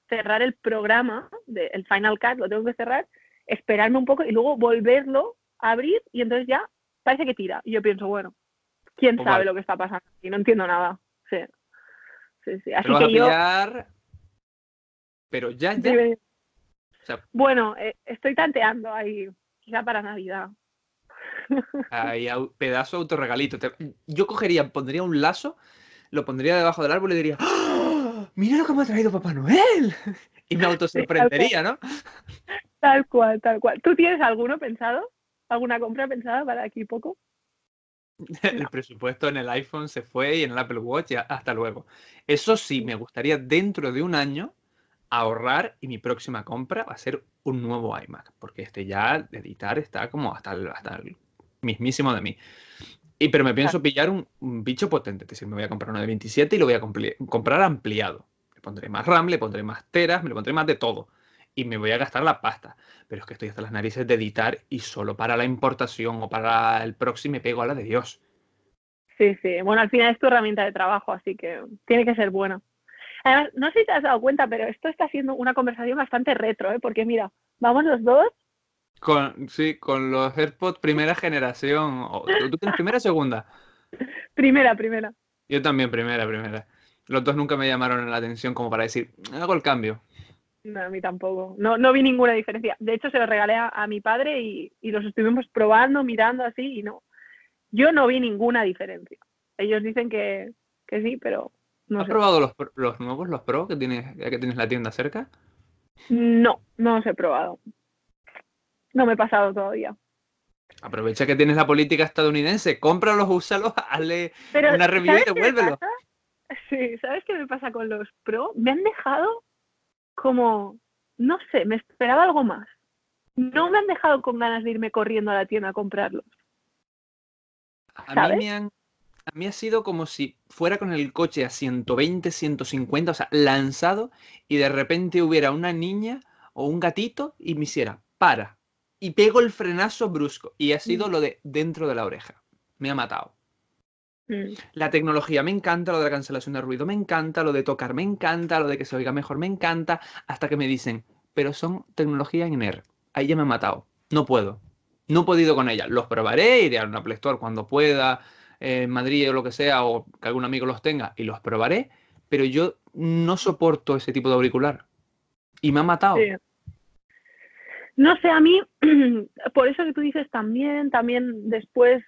cerrar el programa, de, el Final Cut, lo tengo que cerrar, esperarme un poco y luego volverlo a abrir y entonces ya parece que tira. Y yo pienso, bueno, quién pues sabe lo que está pasando y no entiendo nada. Sí. Sí, sí. Así que yo. Pero ya, ya. Bueno, eh, estoy tanteando ahí, ya para Navidad. Ahí, pedazo autorregalito. Yo cogería, pondría un lazo, lo pondría debajo del árbol y diría, ¡Ah! ¡Mira lo que me ha traído Papá Noel! Y me autosorprendería, ¿no? Tal cual, tal cual. ¿Tú tienes alguno pensado? ¿Alguna compra pensada para aquí poco? El presupuesto en el iPhone se fue y en el Apple Watch y hasta luego. Eso sí, me gustaría dentro de un año ahorrar y mi próxima compra va a ser un nuevo iMac, porque este ya de editar está como hasta hasta el mismísimo de mí. Y, pero me pienso pillar un, bicho potente, es decir, me voy a comprar uno de 27 y lo voy a comprar ampliado. Le pondré más RAM, le pondré más teras, me lo pondré más de todo. y me voy a gastar la pasta. Pero es que estoy hasta las narices de editar y solo para la importación o para el proxy me pego a la de Dios. Sí, sí. Bueno, al final es tu herramienta de trabajo, así que tiene que ser buena. Además, no sé si te has dado cuenta, pero esto está siendo una conversación bastante retro, ¿eh? porque mira, vamos los dos. Con, sí, con los AirPods primera generación. ¿Tú tienes primera o segunda? Primera, primera. Yo también, primera, primera. Los dos nunca me llamaron la atención como para decir, hago el cambio. No, a mí tampoco. No, no vi ninguna diferencia. De hecho, se los regalé a, mi padre y, los estuvimos probando, mirando así y no. Yo no vi ninguna diferencia. Ellos dicen que, que sí, pero no ¿Has probado los, los, nuevos, los Pro, que tienes, que tienes la tienda cerca? No, no los he probado. No me he pasado todavía. Aprovecha que tienes la política estadounidense, cómpralos, úsalos, hazle una review y devuélvelo. Sí, ¿sabes qué me pasa con los Pro? Me han dejado como, no sé, me esperaba algo más. No me han dejado con ganas de irme corriendo a la tienda a comprarlos. A mí, me han, a mí ha sido como si fuera con el coche a 120, 150, o sea, lanzado y de repente hubiera una niña o un gatito y me hiciera, para. Y pego el frenazo brusco. Y ha sido mm. lo de dentro de la oreja. Me ha matado. Mm. La tecnología me encanta, lo de la cancelación de ruido me encanta, lo de tocar me encanta, lo de que se oiga mejor me encanta, hasta que me dicen, pero son tecnología en ER. Ahí ya me ha matado. No puedo. No he podido con ella. Los probaré, iré a una Play Store cuando pueda, en Madrid o lo que sea, o que algún amigo los tenga, y los probaré, pero yo no soporto ese tipo de auricular. Y me ha matado. No sé, a mí, por eso que tú dices también, también después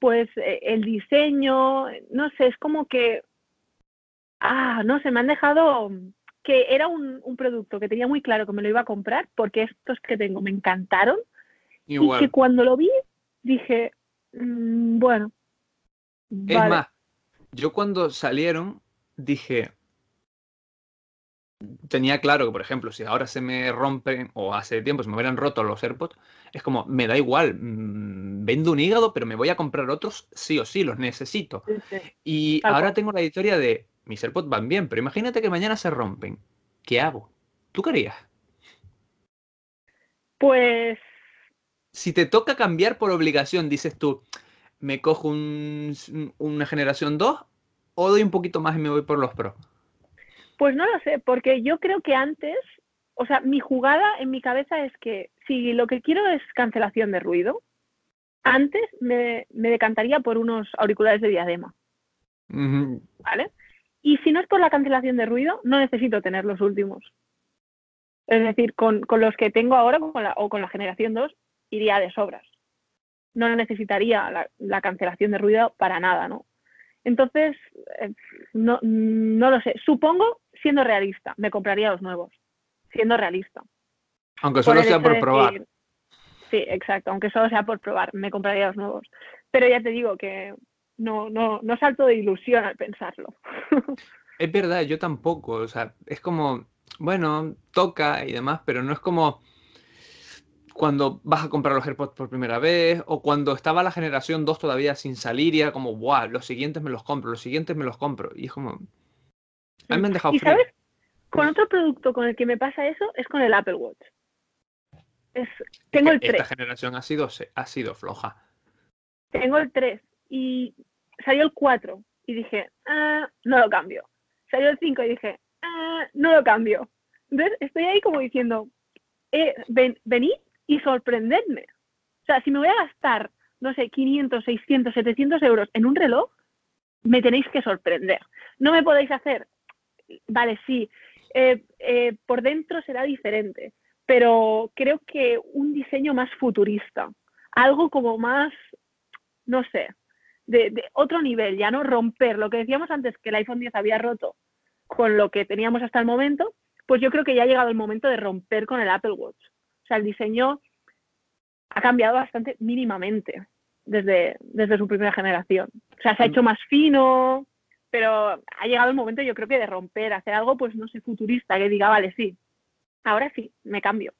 pues eh, el diseño, no sé, es como que, ah, no sé, me han dejado que era un, producto que tenía muy claro que me lo iba a comprar porque estos que tengo me encantaron y que cuando lo vi dije, mm, bueno. Es más, yo cuando salieron dije, tenía claro que, por ejemplo, si ahora se me rompen o hace tiempo se me hubieran roto los AirPods, es como, me da igual, mm, vendo un hígado, pero me voy a comprar otros sí o sí, los necesito. Y ahora tengo la historia de, mis AirPods van bien, pero imagínate que mañana se rompen. ¿Qué hago? ¿Tú querías? Pues... Si te toca cambiar por obligación, dices tú, me cojo una generación 2 o doy un poquito más y me voy por los Pro. Pues no lo sé, porque yo creo que antes, o sea, mi jugada en mi cabeza es que si lo que quiero es cancelación de ruido, antes me, decantaría por unos auriculares de diadema. ¿Vale? Y si no es por la cancelación de ruido, no necesito tener los últimos. Es decir, con, los que tengo ahora o con la generación 2, iría de sobras. No necesitaría la, la cancelación de ruido para nada, ¿no? Entonces, eh, no, no lo sé. Supongo siendo realista, me compraría los nuevos, siendo realista. Aunque solo sea por probar. Sí, exacto, aunque solo sea por probar, me compraría los nuevos. Pero ya te digo que no, no, no salto de ilusión al pensarlo. Es verdad, yo tampoco. O sea, es como, bueno, toca y demás, pero no es como cuando vas a comprar los AirPods por primera vez, o cuando estaba la generación 2 todavía sin salir y era como, wow, los siguientes me los compro, los siguientes me los compro. Y es como, a mí me han dejado ¿Y sabes? Con otro producto con el que me pasa eso es con el Apple Watch. tengo el 3. Esta generación ha sido, ha sido floja. Tengo el 3 y salió el 4 y dije, ah, no lo cambio. Salió el 5 y dije, ah, no lo cambio. Entonces estoy ahí como diciendo, eh, ven, venid y sorprenderme. O sea, si me voy a gastar, no sé, 500, 600, 700 euros en un reloj, me tenéis que sorprender. No me podéis hacer vale, sí, eh, eh, por dentro será diferente, pero creo que un diseño más futurista, algo como más, no sé, de, otro nivel, ya no romper lo que decíamos antes que el iPhone 10 había roto con lo que teníamos hasta el momento, pues yo creo que ya ha llegado el momento de romper con el Apple Watch. O sea, el diseño ha cambiado bastante mínimamente desde, desde su primera generación. O sea, se ha hecho más fino, pero ha llegado el momento yo creo que de romper, hacer algo pues no sé, futurista, que diga, vale, sí, ahora sí, me cambio.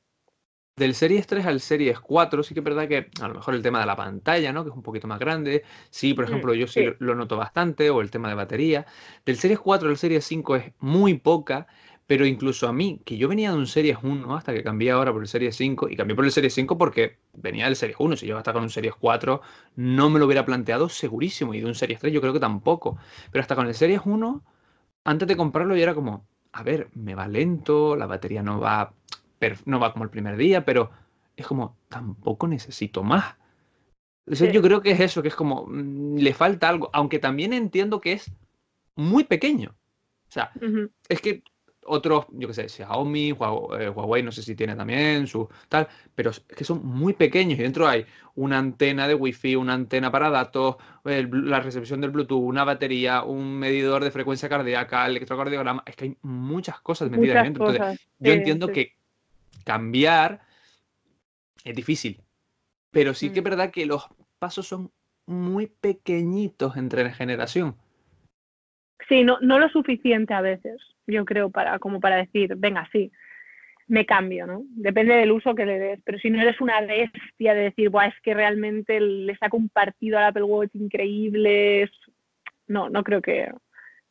Del Series 3 al Series 4 sí que es verdad que a lo mejor el tema de la pantalla, ¿no? Que es un poquito más grande. Sí, por mm, ejemplo, yo sí, Lo, noto bastante, o el tema de batería. Del Series 4 al Series 5 es muy poca, Pero incluso a mí, que yo venía de un Series 1 hasta que cambié ahora por el Series 5, y cambié por el Series 5 porque venía del Series 1, si yo hasta con un Series 4 no me lo hubiera planteado segurísimo, y de un Series 3 yo creo que tampoco. Pero hasta con el Series 1, antes de comprarlo ya era como, a ver, me va lento, la batería no va, no va como el primer día, pero es como, tampoco necesito más. Yo creo que es eso, que es como, mm, le falta algo, aunque también entiendo que es muy pequeño. O sea, es que otros, yo qué sé, Xiaomi, eh, Huawei, no sé si tiene también su tal, pero es que son muy pequeños y dentro hay una antena de Wi-Fi, una antena para datos, la recepción del Bluetooth, una batería, un medidor de frecuencia cardíaca, electrocardiograma, es que hay muchas cosas metidas dentro. Entonces, yo entiendo que cambiar es difícil, pero sí que es mm. verdad que los pasos son muy pequeñitos entre la generación. Sí, no, no lo suficiente a veces, yo creo, para, como para decir, venga, sí, me cambio, ¿no? Depende del uso que le des, pero si no eres una bestia de decir, Buah, es que realmente le saco un partido al Apple Watch increíble, no, no creo que,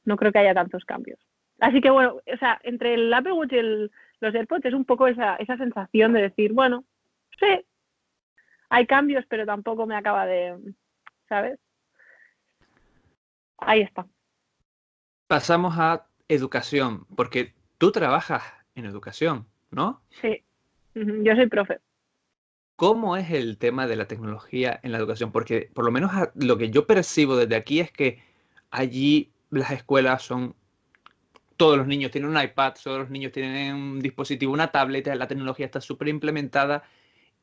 no creo que haya tantos cambios. Así que bueno, o sea, entre el Apple Watch y los AirPods es un poco esa, esa sensación de decir, bueno, sí, hay cambios, pero tampoco me acaba de, ¿sabes? Ahí está pasamos a educación, porque tú trabajas en educación, ¿no? Sí, yo soy profe. ¿Cómo es el tema de la tecnología en la educación? Porque por lo menos lo que yo percibo desde aquí es que allí las escuelas son, todos los niños tienen un iPad, todos los niños tienen un dispositivo, una tablet, la tecnología está súper implementada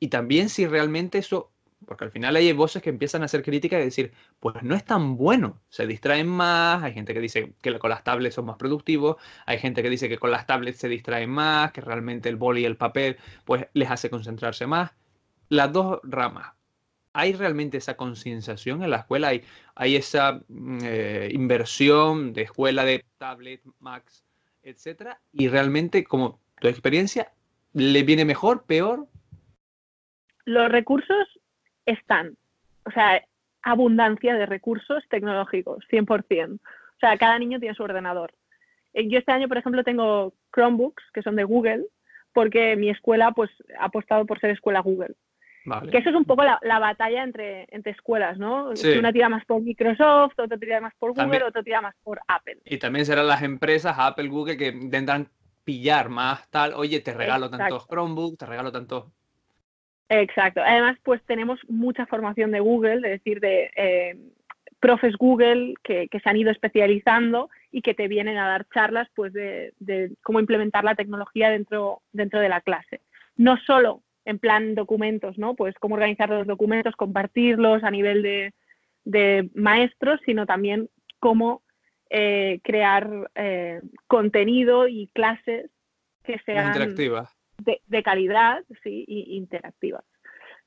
y también si realmente eso porque al final hay voces que empiezan a hacer crítica y decir, pues no es tan bueno, se distraen más, hay gente que dice que con las tablets son más productivos, hay gente que dice que con las tablets se distraen más, que realmente el boli y el papel pues les hace concentrarse más. Las dos ramas. ¿Hay realmente esa concienciación en la escuela? ¿Hay, hay esa mm, eh, inversión de escuela de tablet, Max, etcétera? Y realmente, como tu experiencia, ¿le viene mejor, peor? Los recursos están. O sea, abundancia de recursos tecnológicos, 100%. O sea, cada niño tiene su ordenador. Eh, yo este año, por ejemplo, tengo Chromebooks, que son de Google, porque mi escuela pues, ha apostado por ser escuela Google. Que eso es un poco la, batalla entre, entre escuelas, ¿no? Una tira más por Microsoft, otra tira más por Google, otra tira más por Apple. Y también serán las empresas, Apple, Google, que intentan pillar más tal, oye, te regalo tantos Chromebooks, te regalo tantos Exacto. Además, pues tenemos mucha formación de Google, es decir, de eh, profes Google que, se han ido especializando y que te vienen a dar charlas pues de, cómo implementar la tecnología dentro, dentro de la clase. No solo en plan documentos, ¿no? Pues cómo organizar los documentos, compartirlos a nivel de, maestros, sino también cómo eh, crear eh, contenido y clases que sean interactivas de, calidad, sí, y interactivas.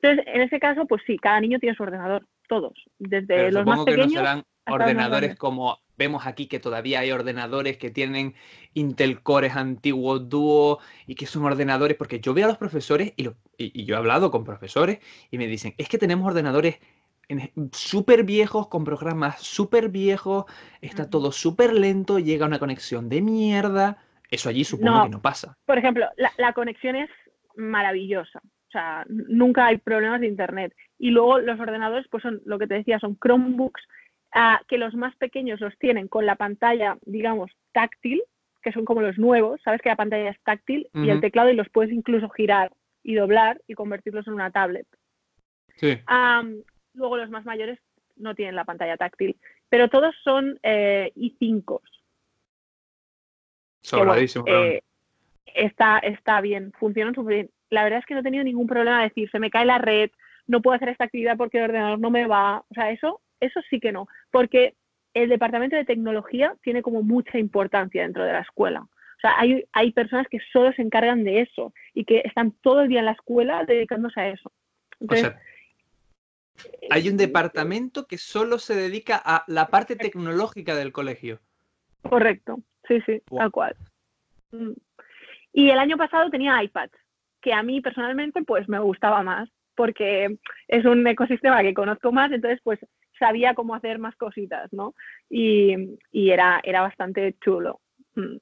Entonces, en ese caso, pues sí, cada niño tiene su ordenador, todos, desde los más pequeños. Que no serán ordenadores como vemos aquí que todavía hay ordenadores que tienen Intel Cores antiguos Duo y que son ordenadores, porque yo veo a los profesores y, y, yo he hablado con profesores y me dicen, es que tenemos ordenadores súper viejos, con programas súper viejos, está todo súper lento, llega una conexión de mierda. Eso allí supongo que no pasa. Por ejemplo, la, conexión es maravillosa. O sea, nunca hay problemas de internet. Y luego los ordenadores, pues son lo que te decía, son Chromebooks, ah, que los más pequeños los tienen con la pantalla, digamos, táctil, que son como los nuevos, sabes que la pantalla es táctil y el teclado y los puedes incluso girar y doblar y convertirlos en una tablet. Sí. luego los más mayores no tienen la pantalla táctil, pero todos son eh, i5, eh, está, está bien, funcionan súper bien. La verdad es que no he tenido ningún problema de decir, se me cae la red, no puedo hacer esta actividad porque el ordenador no me va. O sea, eso, eso sí que no, porque el departamento de tecnología tiene como mucha importancia dentro de la escuela. O sea, hay, hay personas que solo se encargan de eso y que están todo el día en la escuela dedicándose a eso. o sea, hay un departamento que solo se dedica a la parte tecnológica del colegio. Correcto. Sí, sí, tal cual. Mm. Y el año pasado tenía iPads, que a mí personalmente pues me gustaba más, porque es un ecosistema que conozco más, entonces pues sabía cómo hacer más cositas, ¿no? Y, era, era bastante chulo. Mm.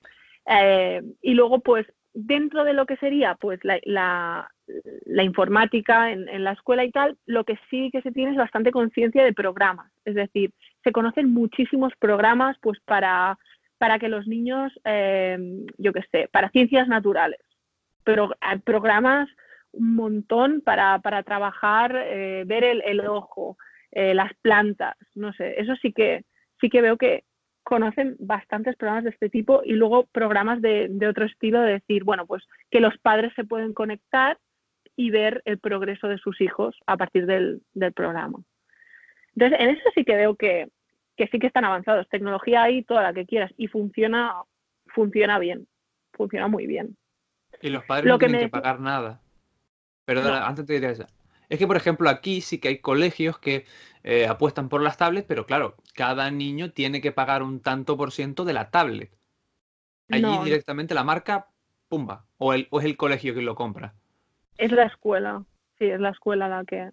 Eh, y luego, pues, dentro de lo que sería pues la, la, informática en, en, la escuela y tal, lo que sí que se tiene es bastante conciencia de programas. Es decir, se conocen muchísimos programas pues para, para que los niños, eh, yo qué sé, para ciencias naturales. Pero hay programas un montón para, para trabajar, eh, ver el, el ojo, eh, las plantas, no sé, eso sí que, sí que veo que, conocen bastantes programas de este tipo y luego programas de, otro estilo de decir, bueno, pues que los padres se pueden conectar y ver el progreso de sus hijos a partir del, programa. Entonces, en eso sí que veo que, sí que están avanzados. Tecnología hay toda la que quieras y funciona, funciona bien, funciona muy bien. Y los padres no tienen que pagar nada. Perdona, antes te diría eso. Es que, por ejemplo, aquí sí que hay colegios que eh, apuestan por las tablets, pero claro, cada niño tiene que pagar un tanto por ciento de la tablet. Allí directamente la marca, pumba. O, el, es el colegio que lo compra. Es la escuela, sí, es la escuela la que,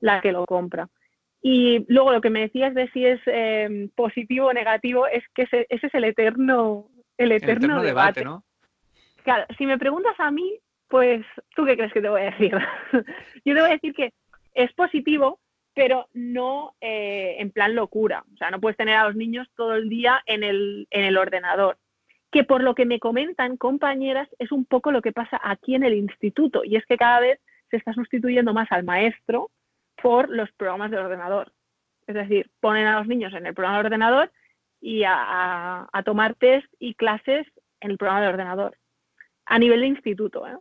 la que lo compra. Y luego lo que me decías de si es em, positivo o negativo es que ese, es el eterno, el eterno, debate, ¿no? Claro, si me preguntas a mí, pues, ¿tú qué crees que te voy a decir? Yo te voy a decir que es positivo, pero no eh, en plan locura. O sea, no puedes tener a los niños todo el día en el, en el ordenador. Que por lo que me comentan compañeras es un poco lo que pasa aquí en el instituto. Y es que cada vez se está sustituyendo más al maestro por los programas de ordenador. Es decir, ponen a los niños en el programa de ordenador y a, a tomar test y clases en el programa de ordenador. A nivel de instituto, ¿eh?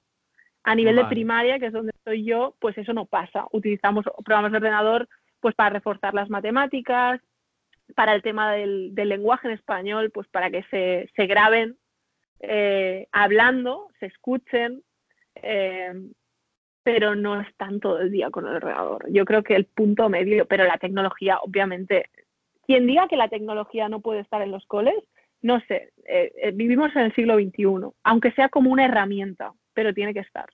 A nivel de primaria, que es donde estoy yo, pues eso no pasa. Utilizamos programas de ordenador pues para reforzar las matemáticas, para el tema del, lenguaje en español, pues para que se, se graben eh, hablando, se escuchen, eh, pero no están todo el día con el ordenador. Yo creo que el punto medio, pero la tecnología, obviamente, quien diga que la tecnología no puede estar en los coles, no sé, eh, vivimos en el siglo XXI, aunque sea como una herramienta, pero tiene que estar.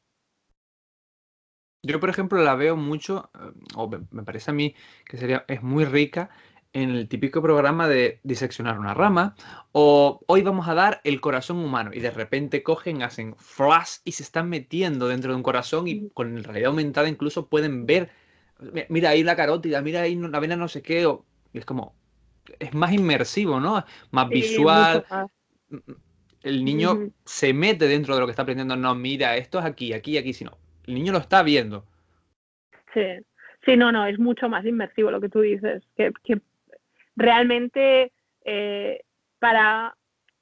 Yo, por ejemplo, la veo mucho, eh, o me parece a mí que sería, es muy rica en el típico programa de diseccionar una rama, o hoy vamos a dar el corazón humano, y de repente cogen, hacen flash y se están metiendo dentro de un corazón y con realidad aumentada incluso pueden ver, mira ahí la carótida, mira ahí la vena no sé qué, y es como, es más inmersivo, ¿no? Más visual el niño se mete dentro de lo que está aprendiendo. No, mira, esto es aquí, aquí, aquí, sino el niño lo está viendo. Sí, sí, no, no, es mucho más inmersivo lo que tú dices, que, realmente eh, para,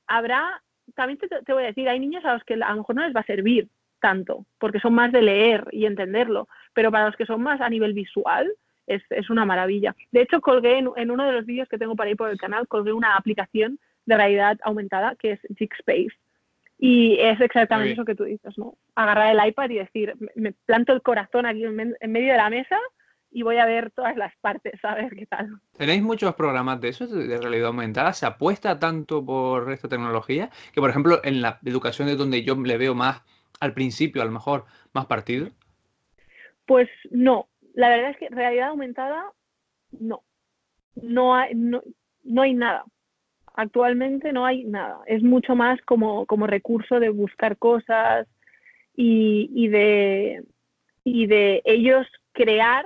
habrá, también te, voy a decir, hay niños a los que a lo mejor no les va a servir tanto, porque son más de leer y entenderlo, pero para los que son más a nivel visual, es, es una maravilla. De hecho, colgué en, en uno de los vídeos que tengo para ir por el canal, colgué una aplicación de realidad aumentada, que es Space. Y es exactamente eso que tú dices, ¿no? Agarrar el iPad y decir, me planto el corazón aquí en, medio de la mesa y voy a ver todas las partes, a ver qué tal. ¿Tenéis muchos programas de eso, de realidad aumentada? ¿Se apuesta tanto por esta tecnología? Que, por ejemplo, en la educación es donde yo le veo más, al principio, a lo mejor, más partido. Pues no. La verdad es que realidad aumentada, no. No hay, no, no hay nada. Actualmente no hay nada. Es mucho más como, como recurso de buscar cosas y, de, y de ellos crear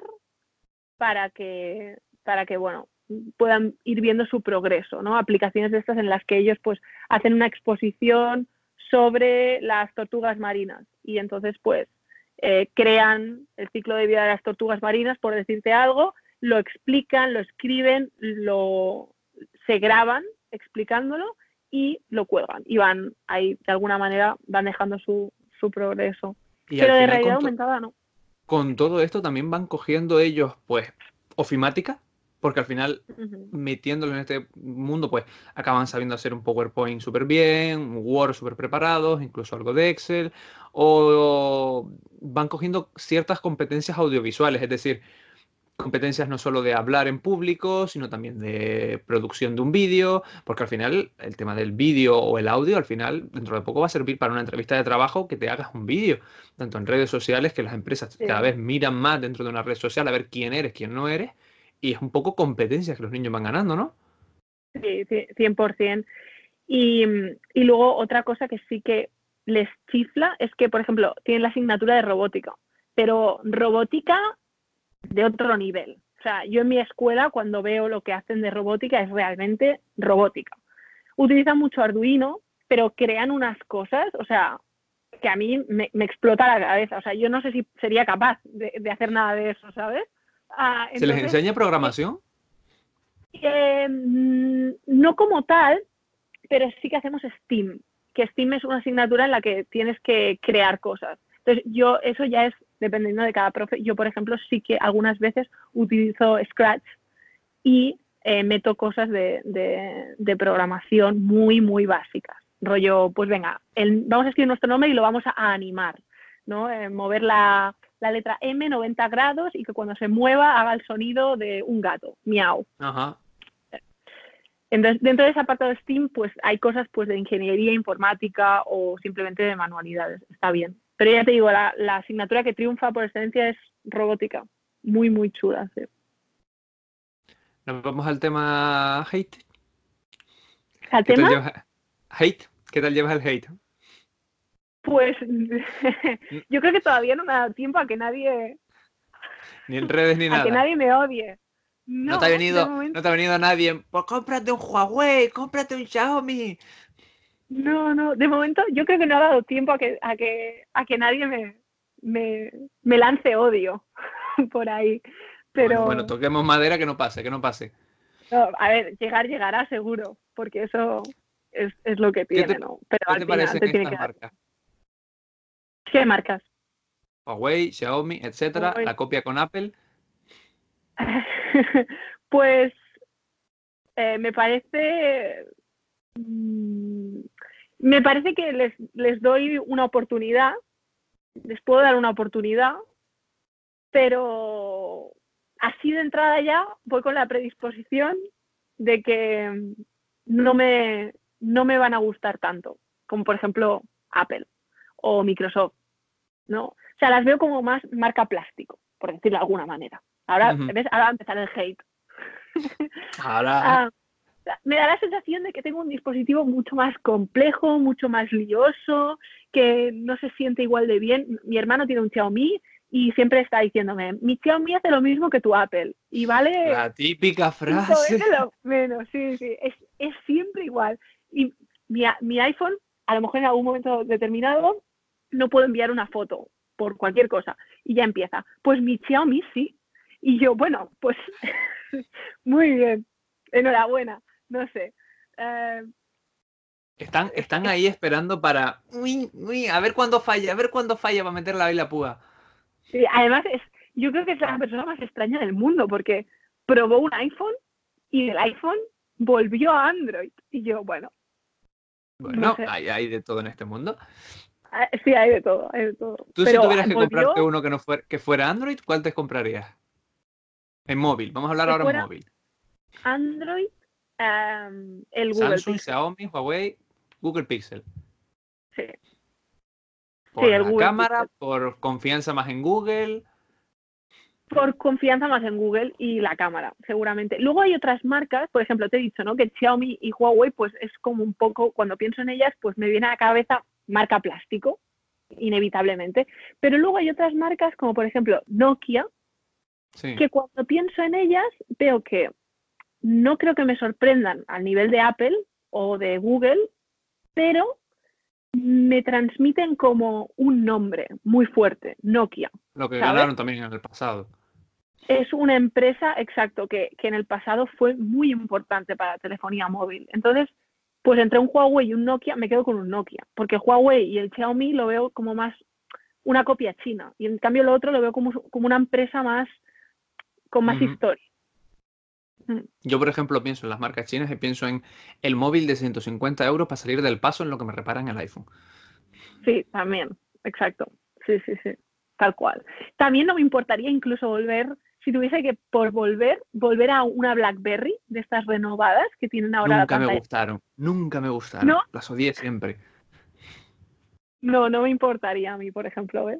para que, para que, bueno, puedan ir viendo su progreso, ¿no? Aplicaciones de estas en las que ellos pues hacen una exposición sobre las tortugas marinas y entonces pues eh, crean el ciclo de vida de las tortugas marinas, por decirte algo, lo explican, lo escriben, lo se graban explicándolo y lo cuelgan y van ahí de alguna manera van dejando su, su progreso. Pero de realidad aumentada no. Con todo esto también van cogiendo ellos pues ofimática, porque al final metiéndolo en este mundo pues acaban sabiendo hacer un PowerPoint súper bien, un Word súper preparados, incluso algo de Excel, o van cogiendo ciertas competencias audiovisuales, es decir, competencias no solo de hablar en público, sino también de producción de un vídeo, porque al final el tema del vídeo o el audio, al final dentro de poco va a servir para una entrevista de trabajo que te hagas un vídeo, tanto en redes sociales que las empresas cada vez miran más dentro de una red social a ver quién eres, quién no eres, y es un poco competencias que los niños van ganando, ¿no? Sí, 100%. Y, y luego otra cosa que sí que les chifla es que, por ejemplo, tienen la asignatura de robótica, pero robótica de otro nivel. O sea, yo en mi escuela cuando veo lo que hacen de robótica es realmente robótica. Utilizan mucho Arduino, pero crean unas cosas, o sea, que a mí me, explota la cabeza. O sea, yo no sé si sería capaz de, hacer nada de eso, ¿sabes? Ah, ¿Se les enseña programación? Eh, mm, no como tal, pero sí que hacemos STEAM, que STEAM es una asignatura en la que tienes que crear cosas. Entonces, yo, eso ya es dependiendo de cada profe. Yo, por ejemplo, sí que algunas veces utilizo Scratch y eh, meto cosas de, de, programación muy, muy básicas. Rollo, pues venga, vamos a escribir nuestro nombre y lo vamos a, animar, ¿no? Eh, mover la, la, letra M 90 grados y que cuando se mueva haga el sonido de un gato, miau. Ajá. Entonces, dentro de ese apartado de STEAM, pues hay cosas pues de ingeniería informática o simplemente de manualidades. Está bien. Pero ya te digo, la, asignatura que triunfa por excelencia es robótica. Muy, muy chula. Nos vamos al tema hate. ¿Al tema? Hate. ¿Qué tal llevas el hate? Pues yo creo que todavía no me ha dado tiempo a que nadie... Ni en redes ni nada. A que nadie me odie. No, te ha venido, no te ha venido nadie. Pues cómprate un Huawei, cómprate un Xiaomi. No, no, de momento yo creo que no ha dado tiempo a que, a que, a que nadie me, me, lance odio por ahí. Pero... Bueno, toquemos madera que no pase, que no pase. a ver, llegar llegará seguro, porque eso es, lo que tiene, ¿no? Pero ¿qué te parece tiene que marcas? ¿Qué marcas? Huawei, Xiaomi, etcétera, la copia con Apple. pues eh, me parece mm, me parece que les, les doy una oportunidad, les puedo dar una oportunidad, pero así de entrada ya voy con la predisposición de que no me, no me van a gustar tanto, como por ejemplo Apple o Microsoft, ¿no? O sea, las veo como más marca plástico, por decirlo de alguna manera. Ahora, ¿ves? Ahora va a empezar el hate. Ahora... Ah, me da la sensación de que tengo un dispositivo mucho más complejo, mucho más lioso, que no se siente igual de bien. Mi hermano tiene un Xiaomi y siempre está diciéndome, mi Xiaomi hace lo mismo que tu Apple. Y vale... La típica frase. menos, sí, sí, es, siempre igual. Y mi, mi iPhone, a lo mejor en algún momento determinado, no puedo enviar una foto por cualquier cosa. Y ya empieza. Pues mi Xiaomi sí. Y yo, bueno, pues muy bien. Enhorabuena no sé. Eh, están, están ahí esperando para. Uy, uy, a ver cuándo falla, a ver cuándo falla para meter la la púa. Sí, además, es, yo creo que es la persona más extraña del mundo porque probó un iPhone y del iPhone volvió a Android. Y yo, bueno. Bueno, hay, de todo en este mundo. Ah, sí, hay de todo, hay de todo. Tú si tuvieras que comprarte uno que no fuera, que fuera Android, ¿cuál te comprarías? En móvil, vamos a hablar ahora en móvil. Android, el Google Samsung, Xiaomi, Huawei, Google Pixel. Sí. Por la cámara, por confianza más en Google. Por confianza más en Google y la cámara, seguramente. Luego hay otras marcas, por ejemplo, te he dicho, ¿no? Que Xiaomi y Huawei, pues es como un poco, cuando pienso en ellas, pues me viene a la cabeza marca plástico, inevitablemente. Pero luego hay otras marcas, como por ejemplo Nokia, que cuando pienso en ellas veo que no creo que me sorprendan al nivel de Apple o de Google, pero me transmiten como un nombre muy fuerte, Nokia. Lo que ganaron también en el pasado. Es una empresa, exacto, que, en el pasado fue muy importante para la telefonía móvil. Entonces, pues entre un Huawei y un Nokia, me quedo con un Nokia, porque Huawei y el Xiaomi lo veo como más una copia china, y en cambio lo otro lo veo como, como una empresa más con más historia. Mm. Yo, por ejemplo, pienso en las marcas chinas y pienso en el móvil de 150 euros para salir del paso en lo que me reparan el iPhone. Sí, también, exacto. Sí, sí, sí, tal cual. También no me importaría incluso volver, si tuviese que por volver, volver a una BlackBerry de estas renovadas que tienen ahora. Nunca me gustaron, nunca me gustaron. Las odié siempre. No, no me importaría a mí, por ejemplo, ¿ves?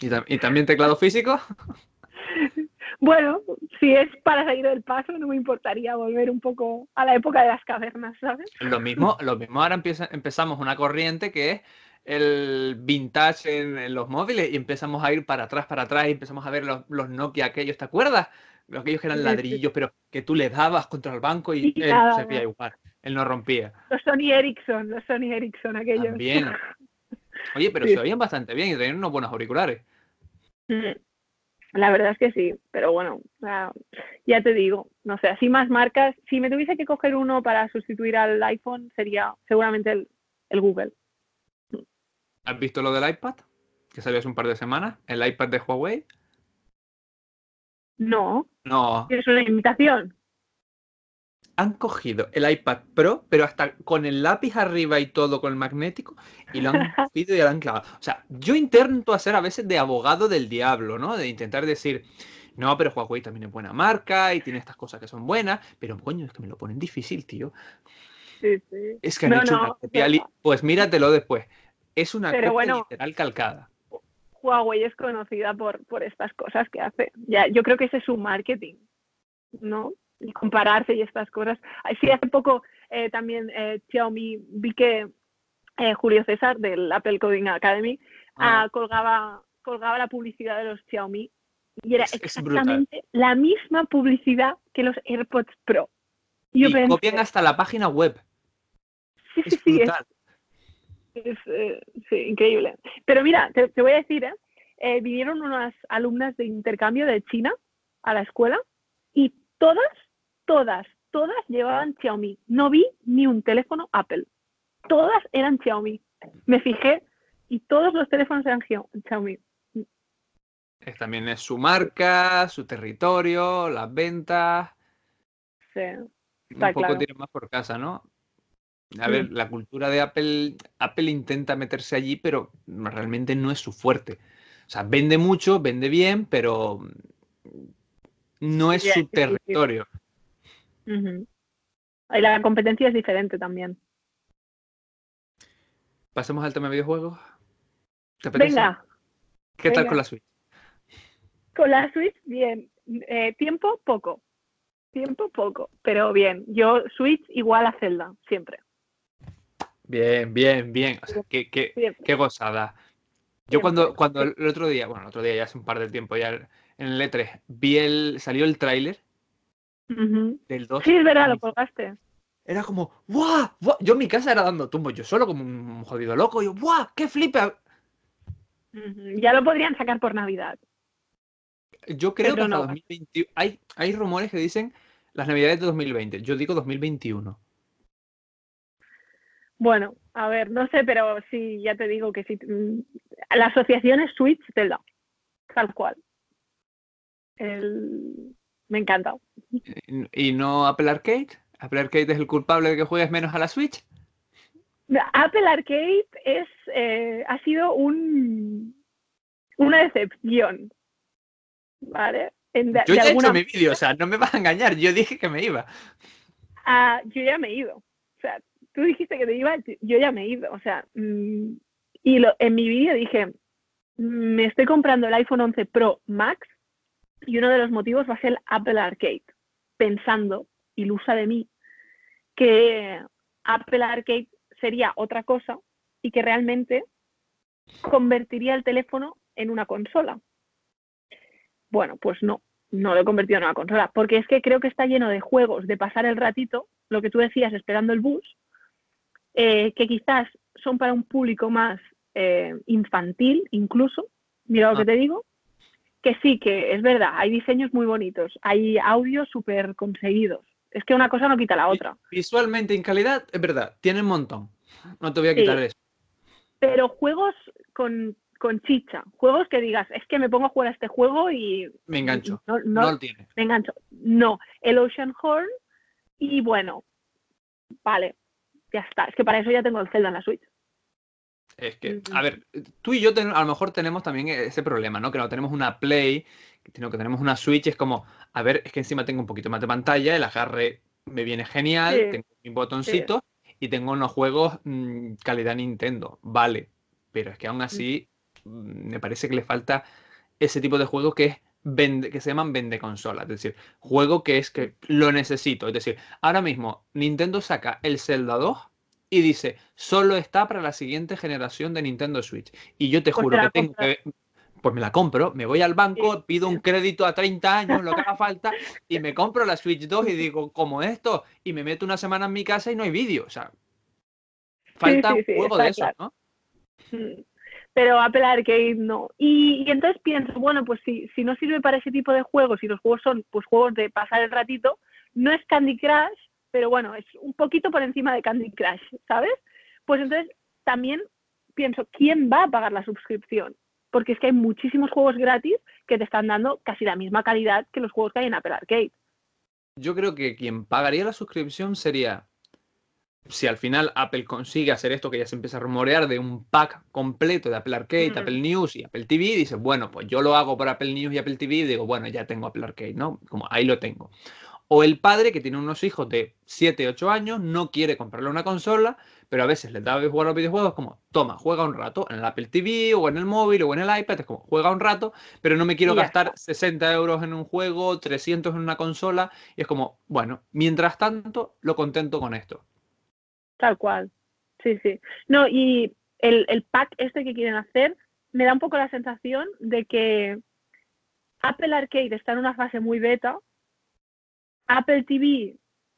¿Y, ¿Y también teclado físico? Bueno, si es para salir del paso, no me importaría volver un poco a la época de las cavernas, ¿sabes? Lo mismo, lo mismo ahora empezamos una corriente que es el vintage en, los móviles y empezamos a ir para atrás, para atrás y empezamos a ver los, los Nokia aquellos, ¿te acuerdas? Aquellos que eran ladrillos, pero que tú le dabas contra el banco y él se veía igual, él no rompía. Los Sony Ericsson, los Sony Ericsson aquellos. También. Oye, pero se oían bastante bien y tenían unos buenos auriculares. Mm. La verdad es que sí, pero bueno, ya te digo, no sé, así más marcas. Si me tuviese que coger uno para sustituir al iPhone, sería seguramente el, el Google. ¿Has visto lo del iPad? Que salió hace un par de semanas, el iPad de Huawei. No. No. Es una imitación. Han cogido el iPad Pro, pero hasta con el lápiz arriba y todo, con el magnético, y lo han cogido y lo han clavado. O sea, yo intento hacer a veces de abogado del diablo, ¿no? De intentar decir, no, pero Huawei también es buena marca y tiene estas cosas que son buenas, pero coño, es que me lo ponen difícil, tío. Sí, sí. Es que han hecho una copia. Pues míratelo después. Es una copia literal calcada. Huawei es conocida por, por estas cosas que hace. Ya, yo creo que ese es su marketing, ¿no? Y compararse y estas cosas. Sí, hace poco eh, también eh, Xiaomi, vi que eh, Julio César del Apple Coding Academy ah. colgaba, colgaba la publicidad de los Xiaomi y era exactamente la misma publicidad que los AirPods Pro. Y, copian hasta la página web. Sí, sí, sí, es, eh, sí, increíble. Pero mira, te, voy a decir. ¿eh? vinieron unas alumnas de intercambio de China a la escuela y todas, todas, todas llevaban Xiaomi. No vi ni un teléfono Apple. Todas eran Xiaomi. Me fijé y todos los teléfonos eran Xiaomi. también es su marca, su territorio, las ventas. Sí. un poco tiene más por casa, ¿no? A ver, la cultura de Apple, Apple intenta meterse allí, pero realmente no es su fuerte. O sea, vende mucho, vende bien, pero no es su territorio. Y la competencia es diferente también. Pasemos al tema de videojuegos. ¿Te Venga. ¿Qué tal con la Switch? Con la Switch, bien. Eh, tiempo, poco. Tiempo, poco. Pero bien. Yo, Switch igual a Zelda, siempre. Bien, bien, bien. O sea, qué, qué, gozada. Yo cuando, cuando el otro día, bueno, el otro día ya hace un par de tiempo ya en el E3, vi el, salió el tráiler del 2. Sí, es verdad, lo colgaste. Era como, ¡buah! Yo en mi casa era dando tumbos, yo solo como un jodido loco, yo, ¡buah! ¡Qué flipa! Ya lo podrían sacar por Navidad. Yo creo que no. hay, hay rumores que dicen las Navidades de 2020. Yo digo 2021. Bueno, a ver, no sé, pero sí, ya te digo que sí. Mm, la asociación es Switch Zelda, tal cual. Me encanta. ¿Y no Apple Arcade? ¿Apple Arcade es el culpable de que juegues menos a la Switch? Apple Arcade es, eh, ha sido un, una decepción. ¿Vale? yo ya he hecho mi vídeo, o sea, no me vas a engañar, yo dije que me iba. Ah, yo ya me he ido. O sea, tú dijiste que te iba, yo ya me he ido, o sea, mm, y lo, en mi vídeo dije, me estoy comprando el iPhone 11 Pro Max y uno de los motivos va a ser el Apple Arcade, pensando, ilusa de mí, que Apple Arcade sería otra cosa y que realmente convertiría el teléfono en una consola. Bueno, pues no, no lo he convertido en una consola, porque es que creo que está lleno de juegos de pasar el ratito, lo que tú decías esperando el bus, eh, que quizás son para un público más eh, infantil incluso, mira lo que ah. te digo, que sí, que es verdad, hay diseños muy bonitos, hay audios súper conseguidos. Es que una cosa no quita la otra. Visualmente, en calidad, es verdad, tiene un montón. No te voy a quitar eso. Pero juegos con, con, chicha, juegos que digas, es que me pongo a jugar a este juego y... Me engancho. No, no lo tiene. Me engancho. No, el Ocean Horn y bueno, vale, ya está. Es que para eso ya tengo el Zelda en la Switch. Es que, a ver, tú y yo a lo mejor tenemos también ese problema, ¿no? Que no tenemos una Play, sino que tenemos una Switch. Es como, a ver, es que encima tengo un poquito más de pantalla, el agarre me viene genial, tengo un botoncito y tengo unos juegos mm, calidad Nintendo. Vale, pero es que aún así mm, me parece que le falta ese tipo de juego que es vende, que se llaman vende consola, es decir, juego que es que lo necesito. Es decir, ahora mismo Nintendo saca el Zelda 2 y dice, solo está para la siguiente generación de Nintendo Switch. Y yo te Pues juro te que tengo que... Pues me la compro, me voy al banco, pido un crédito a 30 años, lo que haga falta, y me compro la Switch 2 y digo, como esto, y me meto una semana en mi casa y no hay vídeo. O sea, falta sí, un juego de eso, claro. ¿no? Mm. Pero Apple Arcade no. Y, y entonces pienso, bueno, pues si, si no sirve para ese tipo de juegos y los juegos son pues juegos de pasar el ratito, no es Candy Crush, pero bueno, es un poquito por encima de Candy Crush, ¿sabes? Pues entonces también pienso, ¿quién va a pagar la suscripción? Porque es que hay muchísimos juegos gratis que te están dando casi la misma calidad que los juegos que hay en Apple Arcade. Yo creo que quien pagaría la suscripción sería si al final Apple consigue hacer esto que ya se empieza a rumorear de un pack completo de Apple Arcade, Mm. Apple News y Apple TV, dice, bueno, pues yo lo hago por Apple News y Apple TV y digo, bueno, ya tengo Apple Arcade, ¿no? Como ahí lo tengo. O el padre que tiene unos hijos de 7, 8 años, no quiere comprarle una consola, pero a veces les da de jugar a los videojuegos como, toma, juega un rato en el Apple TV o en el móvil o en el iPad, es como, juega un rato, pero no me quiero gastar está. 60 euros en un juego, 300 en una consola, y es como, bueno, mientras tanto, lo contento con esto. Tal cual. Sí, sí. No, y el, el pack este que quieren hacer me da un poco la sensación de que Apple Arcade está en una fase muy beta, Apple TV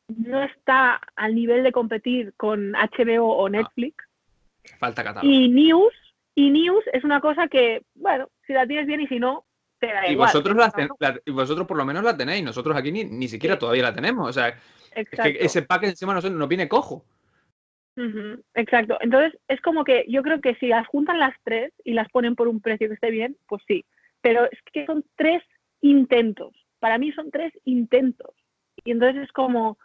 no está al nivel de competir con HBO o Netflix, Falta catálogo. y News, y News es una cosa que, bueno, si la tienes bien y si no, te da Y igual. vosotros, la ten- la- y vosotros por lo menos la tenéis, nosotros aquí ni, ni siquiera Sí. todavía la tenemos. O sea, es que ese pack encima no, no viene cojo. Exacto. Entonces, es como que yo creo que si las juntan las tres y las ponen por un precio que esté bien, pues sí. Pero es que son tres intentos. Para mí son tres intentos. Y entonces es como,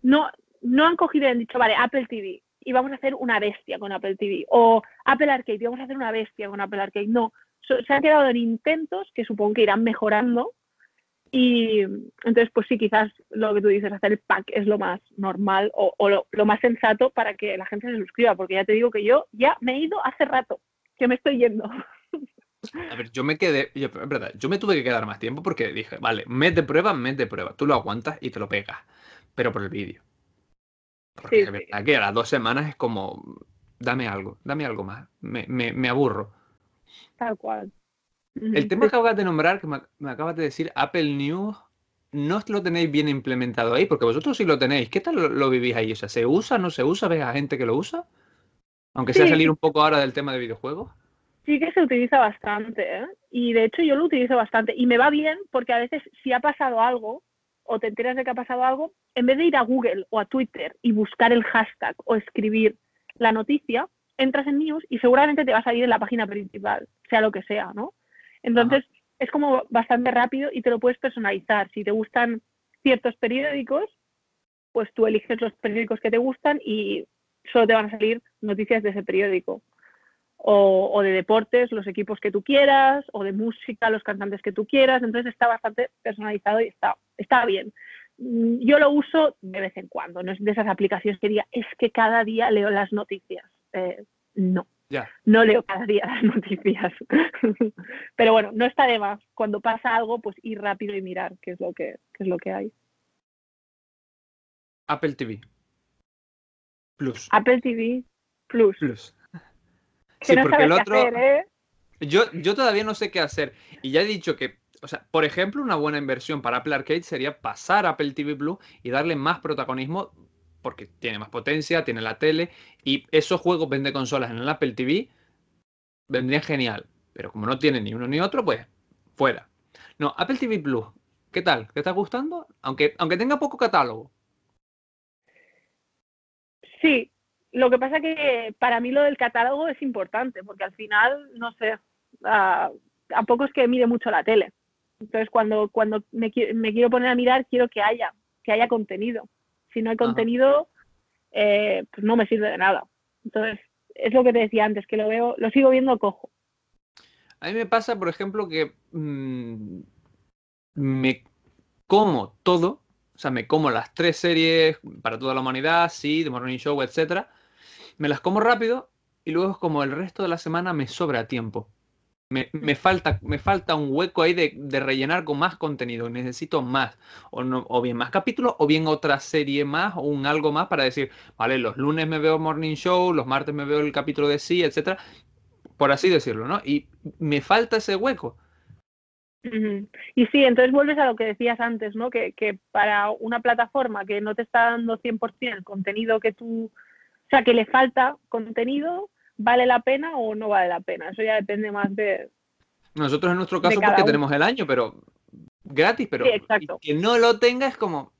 no, no han cogido y han dicho, vale, Apple TV, y vamos a hacer una bestia con Apple TV. O Apple Arcade, y vamos a hacer una bestia con Apple Arcade. No, se han quedado en intentos que supongo que irán mejorando. Y entonces, pues sí, quizás lo que tú dices, hacer el pack es lo más normal o, o lo, lo más sensato para que la gente se suscriba, porque ya te digo que yo ya me he ido hace rato, que me estoy yendo. A ver, yo me quedé, yo, verdad, yo me tuve que quedar más tiempo porque dije, vale, mes de prueba, mes de prueba. Tú lo aguantas y te lo pegas, pero por el vídeo. Porque Sí, es sí. verdad que a las dos semanas es como, dame algo, dame algo más. Me, me, me aburro. Tal cual. El tema que acabas de nombrar, que me, me acabas de decir, Apple News, no lo tenéis bien implementado ahí, porque vosotros sí lo tenéis. ¿Qué tal lo, lo vivís ahí? O sea, ¿se usa, no se usa? ¿Ves a gente que lo usa? Aunque sea Sí. salir un poco ahora del tema de videojuegos. Sí que se utiliza bastante, ¿eh? Y de hecho yo lo utilizo bastante. Y me va bien porque a veces si ha pasado algo o te enteras de que ha pasado algo, en vez de ir a Google o a Twitter y buscar el hashtag o escribir la noticia, entras en News y seguramente te vas a ir en la página principal, sea lo que sea, ¿no? Entonces es como bastante rápido y te lo puedes personalizar. Si te gustan ciertos periódicos, pues tú eliges los periódicos que te gustan y solo te van a salir noticias de ese periódico o, o de deportes, los equipos que tú quieras, o de música, los cantantes que tú quieras. Entonces está bastante personalizado y está, está bien. Mm, Yo lo uso de vez en cuando, no es de esas aplicaciones que diga, es que cada día leo las noticias. Eh, no, Ya. no leo cada día las noticias. Pero bueno, no está de más. Cuando pasa algo, pues ir rápido y mirar qué es lo que, qué es lo que hay. Apple TV. Plus. Apple TV Plus. Plus. Sí, no porque el otro. hacer, ¿eh? Yo, yo todavía no sé qué hacer. Y ya he dicho que, o sea, por ejemplo, una buena inversión para Apple Arcade sería pasar a Apple TV Plus y darle más protagonismo porque tiene más potencia, tiene la tele y esos juegos vende consolas en el Apple TV vendrían genial. Pero como no tiene ni uno ni otro, pues fuera. No, Apple TV Plus, ¿qué tal? ¿Te está gustando? Aunque, aunque tenga poco catálogo. Sí, lo que pasa que para mí lo del catálogo es importante, porque al final, no sé, ah, tampoco es que mire mucho la tele. Entonces, cuando, cuando me, me quiero poner a mirar, quiero que haya, que haya contenido. Si no hay contenido, eh, pues no me sirve de nada. Entonces, es lo que te decía antes, que lo veo, lo sigo viendo cojo. A mí me pasa, por ejemplo, que mm, me como todo, o sea, me como las tres series para toda la humanidad, sí, The Morning Show, etcétera, me las como rápido y luego como el resto de la semana me sobra tiempo. Me, falta, me falta un hueco ahí de, rellenar con más contenido. Necesito más. O, no, o bien más capítulos, o bien otra serie más, o un algo más para decir, vale, los lunes me veo Morning Show, los martes me veo el capítulo de sí, etcétera. Por así decirlo, ¿no? Y me falta ese hueco. Y sí, entonces vuelves a lo que decías antes, ¿no? Que, que para una plataforma que no te está dando 100% el contenido que tú, sea, que le falta contenido, ¿vale la pena o no vale la pena? Eso ya depende más de... Nosotros en nuestro caso porque tenemos el año, pero gratis, pero que no lo tenga es como,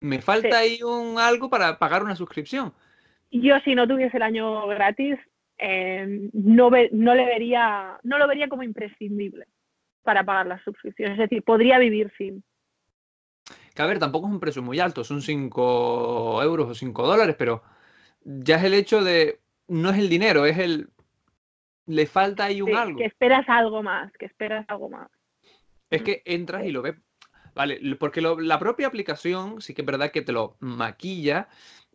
me falta ahí un algo para pagar una suscripción. Yo si no tuviese el año gratis, eh, no, no, le vería, no lo vería como imprescindible para pagar la suscripción. Es decir, podría vivir sin. Que a ver, tampoco es un precio muy alto, son 5 euros o 5 dólares, pero ya es el hecho de, no es el dinero, es el, le falta ahí un algo. Que esperas algo más, que esperas algo más. Es que entras y lo ves. Vale, porque la propia aplicación sí que es verdad que te lo maquilla.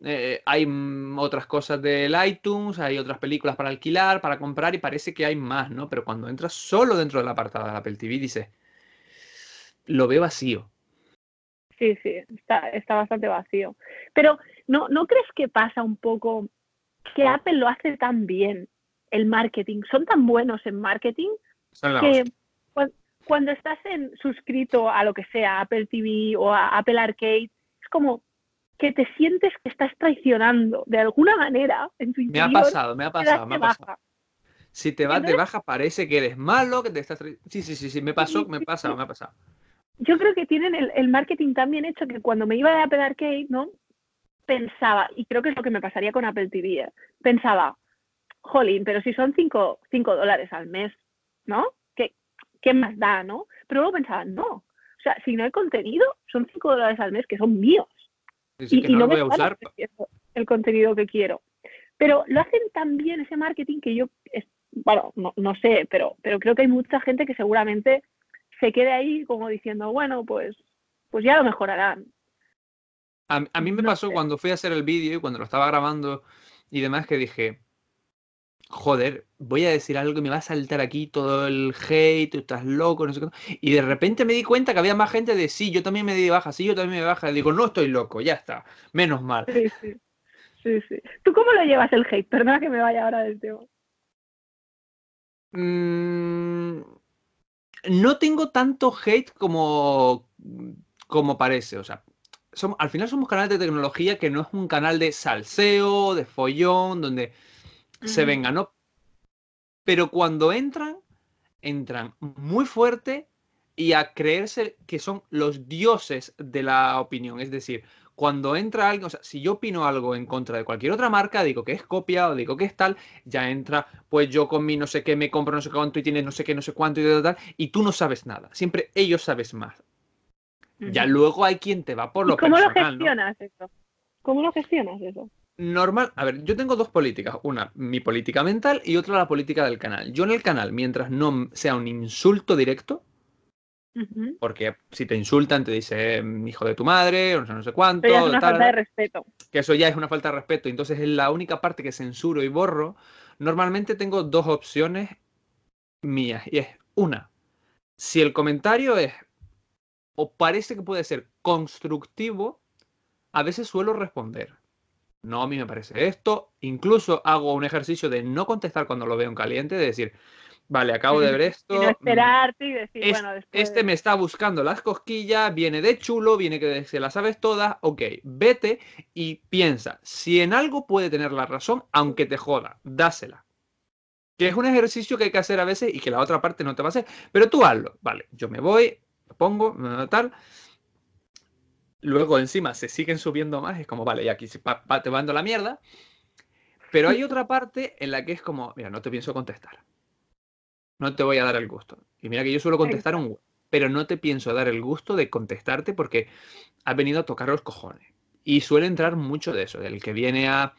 Eh, hay otras cosas del iTunes, hay otras películas para alquilar, para comprar y parece que hay más, ¿no? Pero cuando entras solo dentro del apartado de Apple TV dices, lo veo vacío. Sí, sí, está, está bastante vacío. Pero ¿no, ¿no crees que pasa un poco que Apple lo hace tan bien, el marketing? Son tan buenos en marketing que cuando, estás en, suscrito a lo que sea, Apple TV o a Apple Arcade, es como que te sientes que estás traicionando de alguna manera en tu interior. Me ha pasado, me ha pasado, me ha pasado. Si te vas de baja parece que eres malo, que te estás... Sí, sí, sí, sí, me pasó, me pasa, me ha pasado. Yo creo que tienen el, el, marketing tan bien hecho que cuando me iba de Apple Arcade, ¿no? Pensaba, y creo que es lo que me pasaría con Apple TV, ¿eh? pensaba, jolín, pero si son 5 dólares al mes, ¿no? ¿Qué, ¿Qué más da, no? Pero luego pensaba, no, o sea, si no hay contenido, son 5 dólares al mes que son míos y, no, voy a usar. El contenido que quiero. Pero lo hacen tan bien ese marketing que yo, bueno, no, sé, pero, pero creo que hay mucha gente que seguramente se quede ahí como diciendo, bueno, pues, pues ya lo mejorarán. A, mí me pasó cuando fui a hacer el vídeo y cuando lo estaba grabando y demás que dije, joder, voy a decir algo y me va a saltar aquí todo el hate, tú estás loco, no sé qué. Y de repente me di cuenta que había más gente de sí, yo también me di baja, sí, yo también me baja. Y digo, no estoy loco, ya está, menos mal. Sí, sí. Sí, sí. ¿Tú cómo lo llevas el hate? Perdona que me vaya ahora del tema. Mm, no tengo tanto hate como, como parece. O sea, al final somos canales de tecnología que no es un canal de salseo, de follón, donde se venga, ¿no? Pero cuando entran, entran muy fuerte y a creerse que son los dioses de la opinión. Es decir, cuando entra alguien, o sea, si yo opino algo en contra de cualquier otra marca, digo que es copia o digo que es tal, ya entra, pues yo con mi no sé qué me compro no sé cuánto y tienes no sé qué, no sé cuánto y tal, tal, y tú no sabes nada. Siempre ellos sabes más. Ya luego hay quien te va por lo ¿Cómo lo gestionas eso? ¿Cómo lo gestionas eso? normal, a ver, yo tengo dos políticas, una mi política mental y otra la política del canal. Yo en el canal, mientras no sea un insulto directo, porque si te insultan te dice mm, hijo de tu madre, o no sé, no sé cuánto, es una falta de respeto. Que eso ya es una falta de respeto, entonces es la única parte que censuro y borro. Normalmente tengo dos opciones mías y es una, si el comentario es o parece que puede ser constructivo, a veces suelo responder no, a mí me parece esto. Incluso hago un ejercicio de no contestar cuando lo veo en caliente, de decir, vale, acabo de ver esto. Y esperarte y decir, bueno, después... Este me está buscando las cosquillas, viene de chulo, viene que se las sabes todas. Ok, vete y piensa, si en algo puede tener la razón, aunque te joda, dásela. Que es un ejercicio que hay que hacer a veces y que la otra parte no te va a hacer. Pero tú hazlo. Vale, yo me voy, me pongo, tal Luego encima se siguen subiendo más, es como, vale, y aquí se te mando la mierda. Pero hay otra parte en la que es como, mira, no te pienso contestar. No te voy a dar el gusto. Y mira que yo suelo contestar un pero no te pienso dar el gusto de contestarte porque has venido a tocar los cojones. Y suele entrar mucho de eso, del que viene a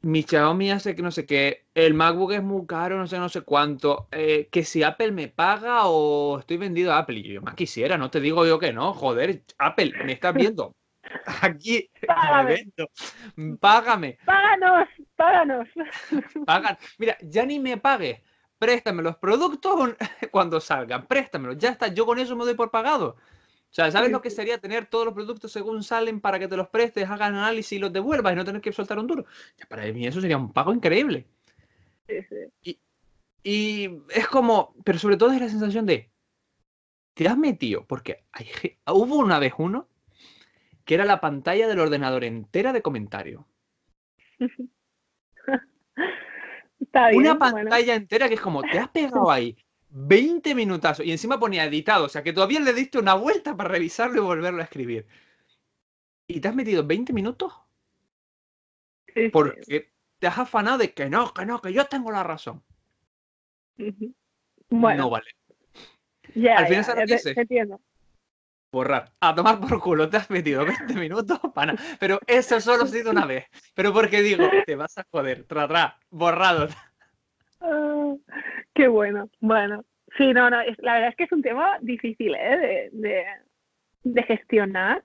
mi Xiaomi hace que no sé qué, el MacBook es muy caro, no sé, no sé cuánto, eh, que si Apple me paga o estoy vendido a Apple. Y yo más quisiera, no te digo yo que no, joder, Apple, me estás viendo. Aquí, págame. págame. Páganos, páganos. Pagan. Mira, ya ni me pague. préstame los productos cuando salgan, préstamelos, ya está, yo con eso me doy por pagado. O sea, ¿sabes lo que sería tener todos los productos según salen para que te los prestes, hagan análisis y los devuelvas y no tener que soltar un duro? Ya para mí eso sería un pago increíble. Sí, sí. Y, es como, pero sobre todo es la sensación de, te has metido, porque hay, hubo una vez uno que era la pantalla del ordenador entera de comentarios. una pantalla entera que es como, te has pegado ahí 20 minutazos y encima ponía editado, o sea que todavía le diste una vuelta para revisarlo y volverlo a escribir. ¿Y te has metido 20 minutos? Porque te has afanado de que no, que no, que yo tengo la razón. Bueno. No vale. Ya, Al final, ya, te, entiendo. Borrar. A tomar por culo, te has metido 20 minutos para Pero eso solo ha sido una vez. Pero porque digo, te vas a joder, tra, tra, borrado. Ah, qué bueno. Bueno, sí, no, no, la verdad es que es un tema difícil ¿eh? de, gestionar.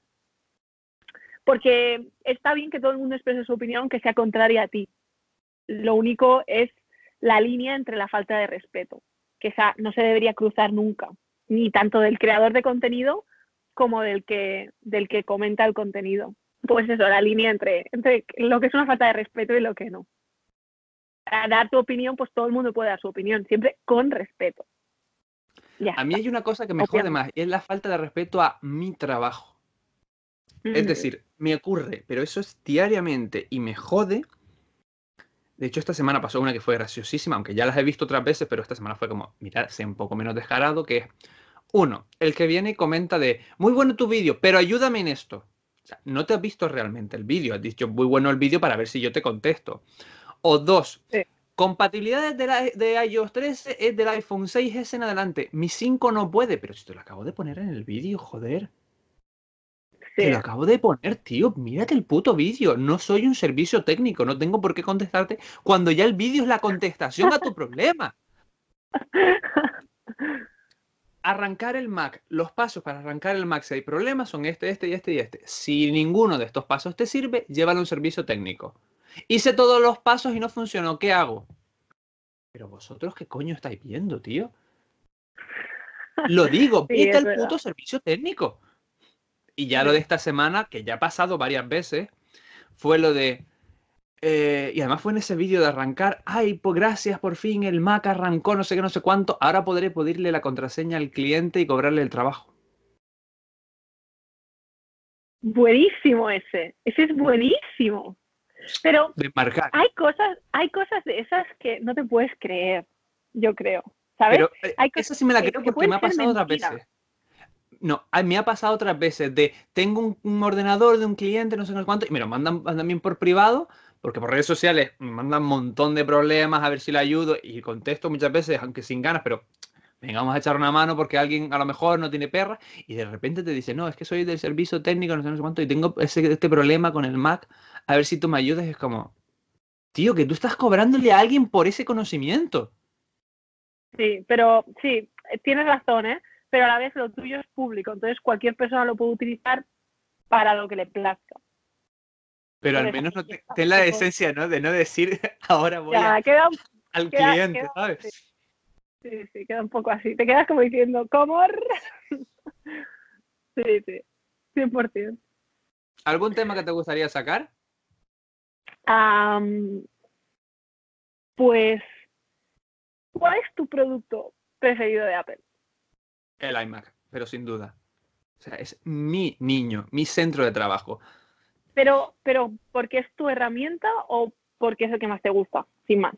Porque está bien que todo el mundo exprese su opinión que sea contraria a ti. Lo único es la línea entre la falta de respeto, que esa no se debería cruzar nunca, ni tanto del creador de contenido como del que, del que comenta el contenido. Pues eso, la línea entre, entre lo que es una falta de respeto y lo que no a dar tu opinión, pues todo el mundo puede dar su opinión, siempre con respeto. a mí hay una cosa que me jode más, y es la falta de respeto a mi trabajo. Es decir, me ocurre, pero eso es diariamente y me jode. De hecho, esta semana pasó una que fue graciosísima, aunque ya las he visto otras veces, pero esta semana fue como, mira, sé un poco menos descarado, que es, uno, el que viene y comenta de, muy bueno tu vídeo, pero ayúdame en esto. O sea, no te has visto realmente el vídeo, has dicho muy bueno el vídeo para ver si yo te contesto. O dos, compatibilidad de, la, de iOS 13 es del iPhone 6S en adelante. Mi 5 no puede, pero si te lo acabo de poner en el vídeo, joder. Te lo acabo de poner, tío. Mírate el puto vídeo. No soy un servicio técnico. No tengo por qué contestarte cuando ya el vídeo es la contestación a tu problema. Arrancar el Mac. Los pasos para arrancar el Mac, si hay problemas, son este, este y este y este. Si ninguno de estos pasos te sirve, llévalo a un servicio técnico. Hice todos los pasos y no funcionó. ¿Qué hago? Pero vosotros, ¿qué coño estáis viendo, tío? Lo digo, sí, el puto servicio técnico. Y ya lo de esta semana, que ya ha pasado varias veces, fue lo de. Eh, y además fue en ese vídeo de arrancar. Ay, pues gracias, por fin el Mac arrancó, no sé qué, no sé cuánto. Ahora podré pedirle la contraseña al cliente y cobrarle el trabajo. Buenísimo ese. Ese es buenísimo. Pero hay cosas, hay cosas de esas que no te puedes creer, yo creo. ¿Sabes? Pero, eh, hay cosas sí me la creo porque me ha pasado otras veces. No, me ha pasado otras veces de tengo un, ordenador de un cliente, no sé cuánto, y me lo mandan también por privado, porque por redes sociales me mandan un montón de problemas a ver si le ayudo y contesto muchas veces, aunque sin ganas, pero venga, vamos a echar una mano porque alguien a lo mejor no tiene perra y de repente te dice, no, es que soy del servicio técnico, no sé, no sé cuánto, y tengo ese, este problema con el Mac, a ver si tú me ayudas. es como, tío, que tú estás cobrándole a alguien por ese conocimiento. Sí, pero sí, tienes razón, ¿eh? Pero a la vez lo tuyo es público, entonces cualquier persona lo puede utilizar para lo que le plazca. Pero al menos no ten la esencia, ¿no? De no decir, ahora voy al cliente, ¿sabes? Sí, sí, queda un poco así. Te quedas como diciendo, ¿cómo? sí, sí, 100%. ¿Algún tema que te gustaría sacar? pues, ¿cuál es tu producto preferido de Apple? El iMac, pero sin duda. O sea, es mi niño, mi centro de trabajo. Pero, pero, ¿porque es tu herramienta o porque es el que más te gusta? Sin más.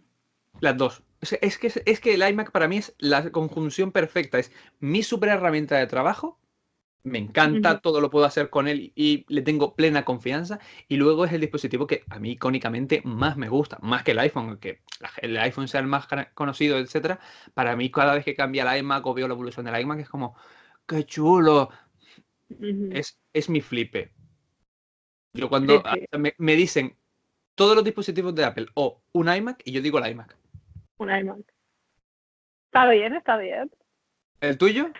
Las dos. Es que, es que el iMac para mí es la conjunción perfecta. Es mi super herramienta de trabajo. Me encanta, todo lo puedo hacer con él y le tengo plena confianza. Y luego es el dispositivo que a mí icónicamente más me gusta, más que el iPhone, que el iPhone sea el más conocido, etcétera. Para mí, cada vez que cambia el iMac o veo la evolución del iMac, es como, ¡qué chulo! es, es mi flipe. Yo cuando Me, me, dicen todos los dispositivos de Apple o un iMac, y yo digo el iMac un iMac. Está bien, está bien. ¿El tuyo?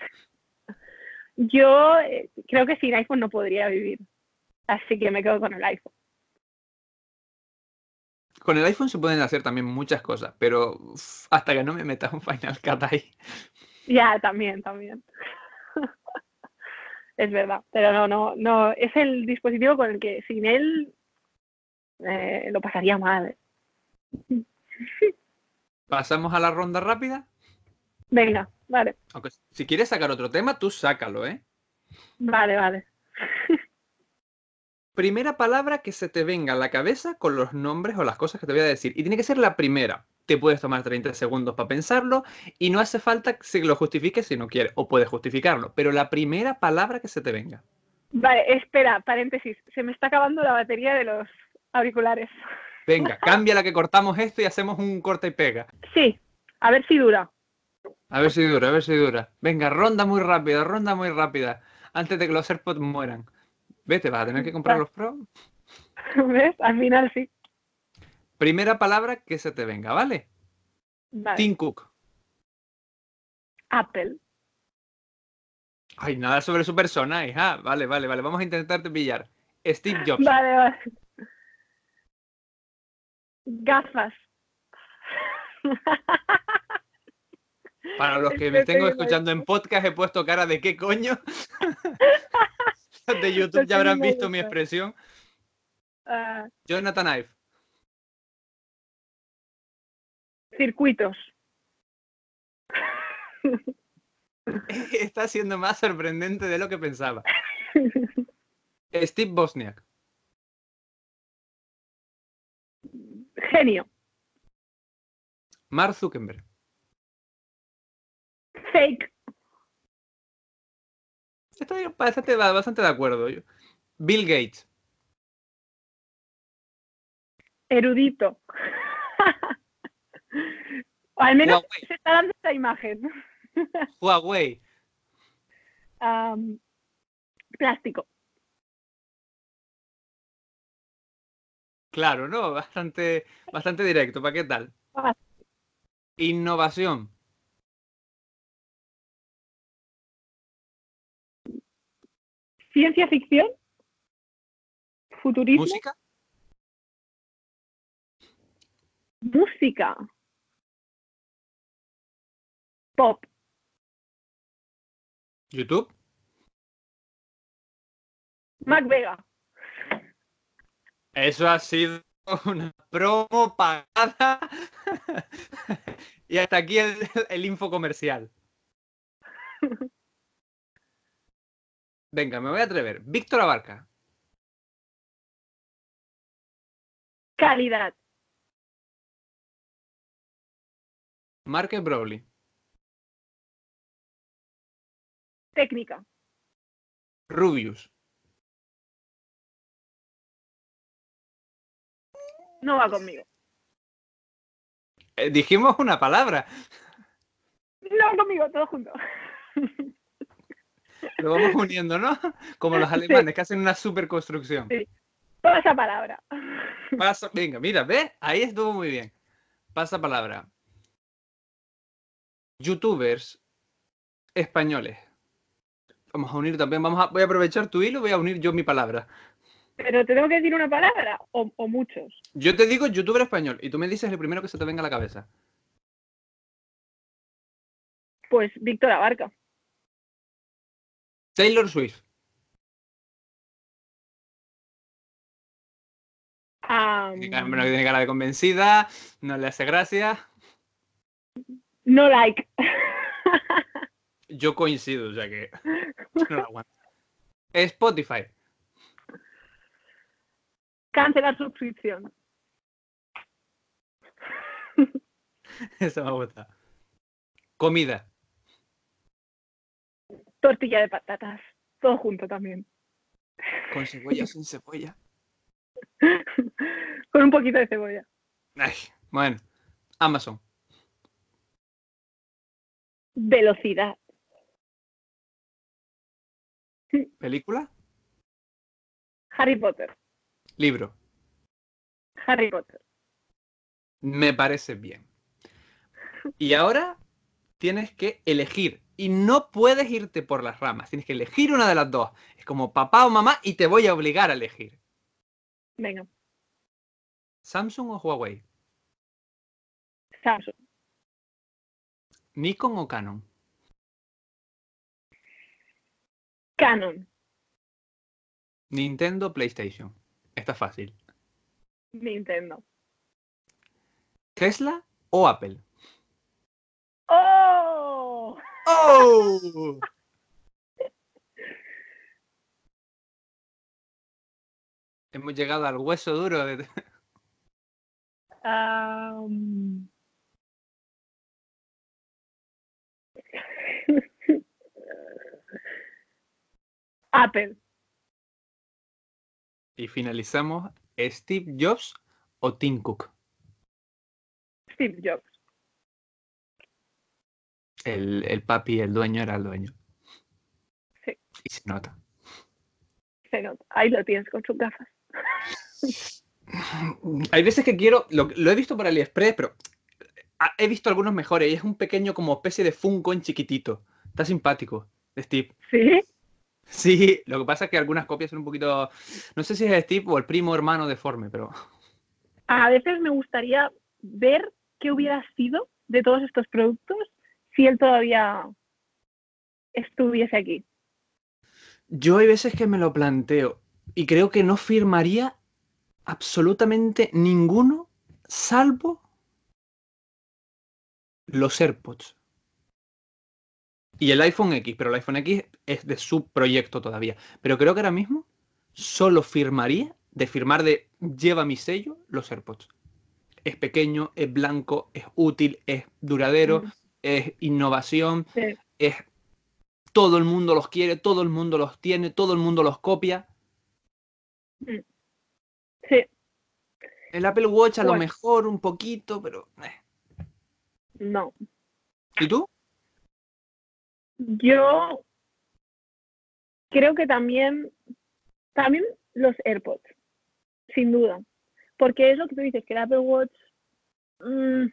Yo eh, creo que sin iPhone no podría vivir. Así que me quedo con el iPhone. Con el iPhone se pueden hacer también muchas cosas, pero hasta que no me metas un Final Cut ahí. Ya, también, también. es verdad, pero no, no, no, es el dispositivo con el que sin él eh, lo pasaría mal. ¿Pasamos a la ronda rápida? Venga, vale. Aunque si quieres sacar otro tema, tú sácalo, ¿eh? Vale, vale. primera palabra que se te venga a la cabeza con los nombres o las cosas que te voy a decir. Y tiene que ser la primera. Te puedes tomar 30 segundos para pensarlo y no hace falta que lo justifiques si no quieres, o puedes justificarlo, pero la primera palabra que se te venga. Vale, espera, paréntesis. Se me está acabando la batería de los auriculares. Venga, cambia la que cortamos esto y hacemos un corte y pega. Sí, a ver si dura. A ver si dura, a ver si dura. Venga, ronda muy rápida, ronda muy rápida, antes de que los AirPods mueran. Vete, vas a tener que comprar los Pro. ¿Ves? Al final sí. Primera palabra que se te venga, ¿vale? Vale. Tim Cook. Apple. Ay, nada sobre su persona, hija. Vale, vale, vale. Vamos a intentarte pillar. Steve Jobs. Vale, vale. Gafas. Para los que me tengo escuchando en podcast he puesto cara de qué coño. de YouTube ya habrán visto mi expresión. Ah, Jonathan Ive. circuitos. Está siendo más sorprendente de lo que pensaba. Steve Bosniak. Genio. Mark Zuckerberg. Fake. Estoy bastante, bastante de acuerdo. Bill Gates. Erudito. o al menos Huawei. se está dando esta imagen. Huawei. Am, plástico. Claro, ¿no? Bastante, bastante directo. ¿Para qué tal? Innovación. Ciencia ficción. Futurismo. Música. Música. Pop. YouTube. Mac Vega. Eso ha sido una promo pagada. y hasta aquí el, el info comercial. Venga, me voy a atrever. Víctor Abarca. Calidad. Marques Brownlee. Técnica. Rubius. No va conmigo. Eh, dijimos una palabra. No conmigo, todo junto. Lo vamos uniendo, ¿no? Como los alemanes que hacen una superconstrucción. Sí. Esa palabra. Pasa, venga, mira, ¿ves? Ahí estuvo muy bien. Pasa palabra. Youtubers españoles. Vamos a unir también, vamos a, voy a aprovechar tu hilo, voy a unir yo mi palabra. Pero te tengo que decir una palabra o, o muchos. Yo te digo youtuber español y tú me dices el primero que se te venga a la cabeza. Pues Víctor Abarca. Taylor Swift. Cara- bueno, tiene cara de convencida, no le hace gracia. no like. Yo coincido, o sea que no lo aguanto. Spotify. Cancelar suscripción. Eso me gusta. Comida. Tortilla de patatas. Todo junto también. Con cebolla o sin cebolla. Con un poquito de cebolla. Ay, bueno. Amazon. Velocidad. Película. Harry Potter. Libro. Harry Potter. Me parece bien. Y ahora tienes que elegir. Y no puedes irte por las ramas. Tienes que elegir una de las dos. Es como papá o mamá y te voy a obligar a elegir. Venga. ¿Samsung o Huawei? Samsung. ¿Nikon o Canon? Canon. Nintendo, PlayStation. Está fácil. Nintendo. ¿Tesla o Apple? ¡Oh! ¡Oh! Hemos llegado al hueso duro de... Apple. Y finalizamos, ¿Steve Jobs o Tim Cook? Steve Jobs. El, el papi, el dueño era el dueño. Sí. Y se nota. Se nota. Ahí lo tienes con sus gafas. Hay veces que quiero, lo, lo he visto por AliExpress, pero ah, he visto algunos mejores y es un pequeño como especie de Funko en chiquitito. Está simpático, Steve. ¿Sí? Sí, lo que pasa es que algunas copias son un poquito, no sé si es Steve o el primo hermano deforme, pero A veces me gustaría ver qué hubiera sido de todos estos productos si él todavía estuviese aquí. yo hay veces que me lo planteo y creo que no firmaría absolutamente ninguno salvo los AirPods. Y el iPhone X, pero el iPhone X es de su proyecto todavía. Pero creo que ahora mismo solo firmaría, de firmar de lleva mi sello, los AirPods. Es pequeño, es blanco, es útil, es duradero, Mm. es innovación, Sí. es todo el mundo los quiere, todo el mundo los tiene, todo el mundo los copia. Sí, El Apple Watch a lo mejor un poquito, pero... eh. no. ¿Y tú? Yo creo que también, también los AirPods, sin duda. Porque es lo que tú dices, que el Apple Watch mm,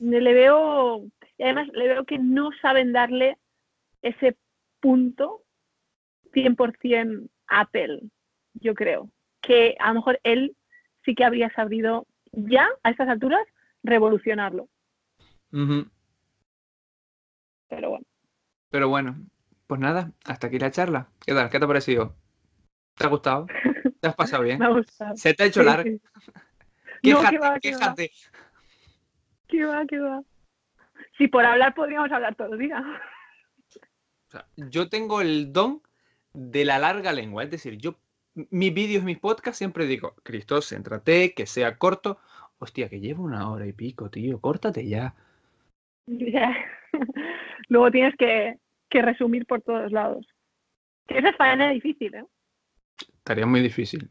le veo, y además le veo que no saben darle ese punto 100% Apple, yo creo. Que a lo mejor él sí que habría sabido ya, a estas alturas, revolucionarlo. Pero bueno. Pero bueno, pues nada, hasta aquí la charla. ¿Qué tal? ¿Qué te ha parecido? ¿Te ha gustado? ¿Te has pasado bien? Me ha gustado. ¿Se te ha hecho Sí, largo? sí. Quéjate, que va, quéjate. ¿Qué va, qué va? Si por hablar podríamos hablar todo el día. O sea, yo tengo el don de la larga lengua. Es decir, yo, mis vídeos, mis podcasts, siempre digo, Cristo, céntrate, que sea corto. Hostia, que llevo una hora y pico, tío. Córtate ya. Ya. Luego tienes que, que resumir por todos lados. Esa es faena difícil, ¿eh? Estaría muy difícil.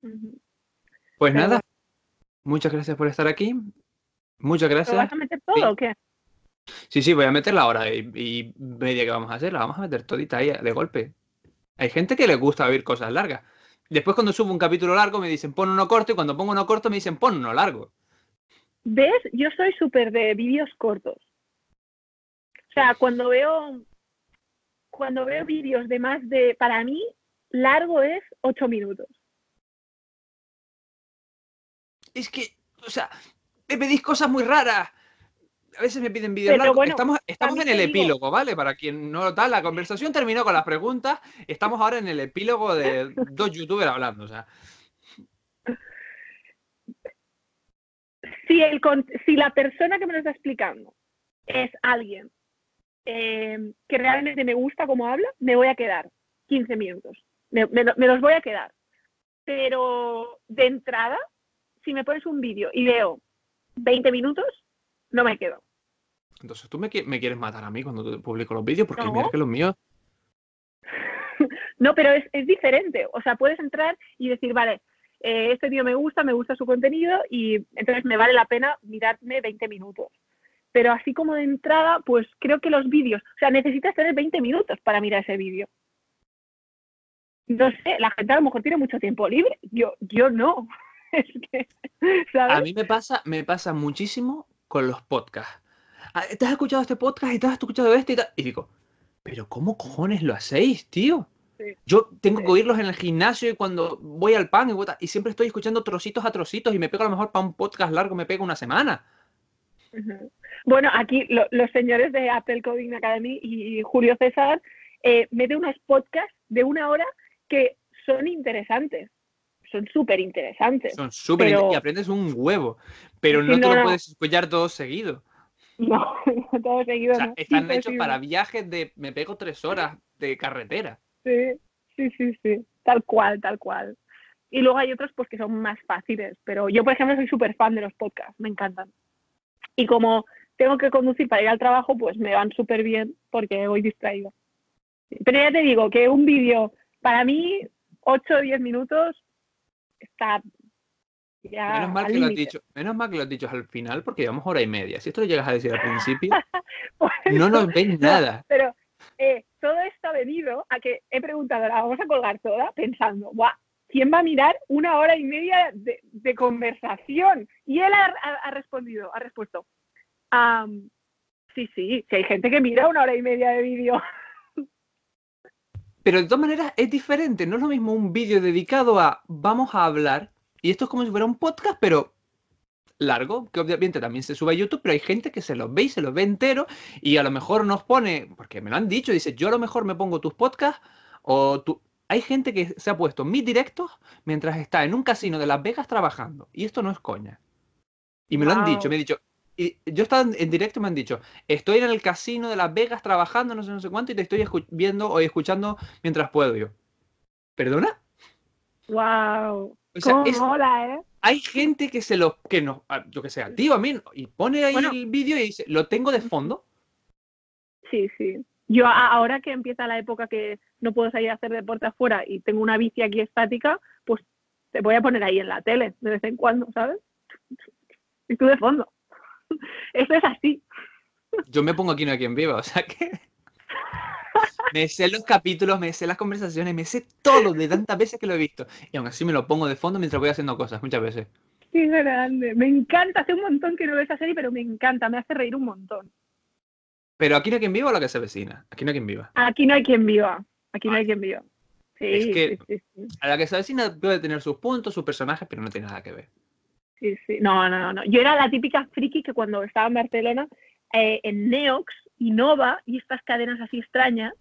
Pues Pero nada, muchas gracias por estar aquí. Muchas ¿Lo gracias. vas a meter todo Sí. o qué? Sí, sí, voy a meter la hora y, y media que vamos a hacer, la vamos a meter todita ahí de golpe. Hay gente que le gusta oír cosas largas. Después cuando subo un capítulo largo me dicen pon uno corto y cuando pongo uno corto me dicen pon uno largo. ¿Ves? Yo soy súper de vídeos cortos. O sea, cuando veo cuando veo vídeos de más de, para mí, largo es ocho minutos. Es que, o sea, me pedís cosas muy raras. A veces me piden vídeos largos. bueno, estamos estamos en el digo- epílogo, ¿vale? Para quien no lo tal, la conversación terminó con las preguntas. Estamos ahora en el epílogo de dos youtubers hablando. O sea, si, el, si la persona que me lo está explicando es alguien eh, que realmente me gusta cómo habla, me voy a quedar 15 minutos. Me, me lo- me los voy a quedar. Pero de entrada, si me pones un vídeo y veo 20 minutos, no me quedo. entonces tú me, me quieres matar a mí cuando te publico los vídeos, porque No. mira que los míos. No, pero es, es diferente. O sea, puedes entrar y decir, vale, eh, este tío me gusta, me gusta su contenido y entonces me vale la pena mirarme 20 minutos. Pero así como de entrada, pues creo que los vídeos, o sea, necesitas tener 20 minutos para mirar ese vídeo. No sé, la gente a lo mejor tiene mucho tiempo libre. Yo, yo no. Es que, ¿sabes? A mí me pasa, me pasa muchísimo con los podcasts. Ah, ¿Te has escuchado este podcast y te has escuchado este y tal? Y digo, pero ¿cómo cojones lo hacéis, tío? Yo tengo que oírlos en el gimnasio y cuando voy al pan y, siempre estoy escuchando trocitos a trocitos y me pego a lo mejor para un podcast largo, me pego una semana. Bueno, aquí los señores de Apple Coding Academy y Julio César eh, meten unos podcasts de una hora que son interesantes. Son súper interesantes. Son súper y aprendes un huevo, pero no te lo puedes escuchar todo seguido. No, todo seguido. O están hechos para viajes de me pego tres horas de carretera. Sí, sí, sí, sí. Tal cual, tal cual. Y luego hay otros pues que son más fáciles, pero yo, por ejemplo, soy súper fan de los podcasts, me encantan. Y como tengo que conducir para ir al trabajo, pues me van súper bien porque voy distraída. Pero ya te digo que un vídeo, para mí, 8 o 10 minutos, está ya menos mal, que lo has dicho, menos mal que lo has dicho al final porque llevamos hora y media. Si esto lo llegas a decir al principio, no nos ven nada. pero eh, todo esto ha venido a que he preguntado, la vamos a colgar toda pensando, guau, ¿quién va a mirar una hora y media de, conversación? Y él ha, respondido, ha respuesto, sí, sí, que hay gente que mira una hora y media de vídeo. Pero de todas maneras es diferente, no es lo mismo un vídeo dedicado a vamos a hablar, y esto es como si fuera un podcast, pero largo, que obviamente también se sube a YouTube, pero hay gente que se los ve y se los ve entero, y a lo mejor nos pone, porque me lo han dicho, dice, yo a lo mejor me pongo tus podcasts, o tu... Hay gente que se ha puesto mis directos mientras está en un casino de Las Vegas trabajando, y esto no es coña. Y me lo han dicho, me han dicho, y yo estaba en directo y me han dicho, estoy en el casino de Las Vegas trabajando, no sé, no sé cuánto, y te estoy viendo o escuchando mientras puedo yo. ¿Perdona? Wow. ¿eh? Hay gente que se lo, que no, yo que sé, tío, a mí, y pone ahí el vídeo y dice, lo tengo de fondo. Sí, sí. Yo ahora que empieza la época que no puedo salir a hacer deporte afuera y tengo una bici aquí estática, pues te voy a poner ahí en la tele de vez en cuando, ¿sabes? Y tú de fondo. Eso es así. Yo me pongo aquí no aquí en vivo, o sea que me sé los capítulos, me sé las conversaciones, me sé todo de tantas veces que lo he visto. Y aún así me lo pongo de fondo mientras voy haciendo cosas, muchas veces. Qué grande. Me encanta. Hace un montón que no veo esa serie, pero me encanta. Me hace reír un montón. Pero aquí no hay quien viva o la que se vecina. Aquí no hay quien viva. Aquí no hay quien viva. Aquí no hay quien viva. Sí, es que a la que se vecina puede tener sus puntos, sus personajes, pero no tiene nada que ver. Sí, sí. No, no, no. Yo era la típica friki que cuando estaba en Barcelona, eh, en Neox y Nova y estas cadenas así extrañas,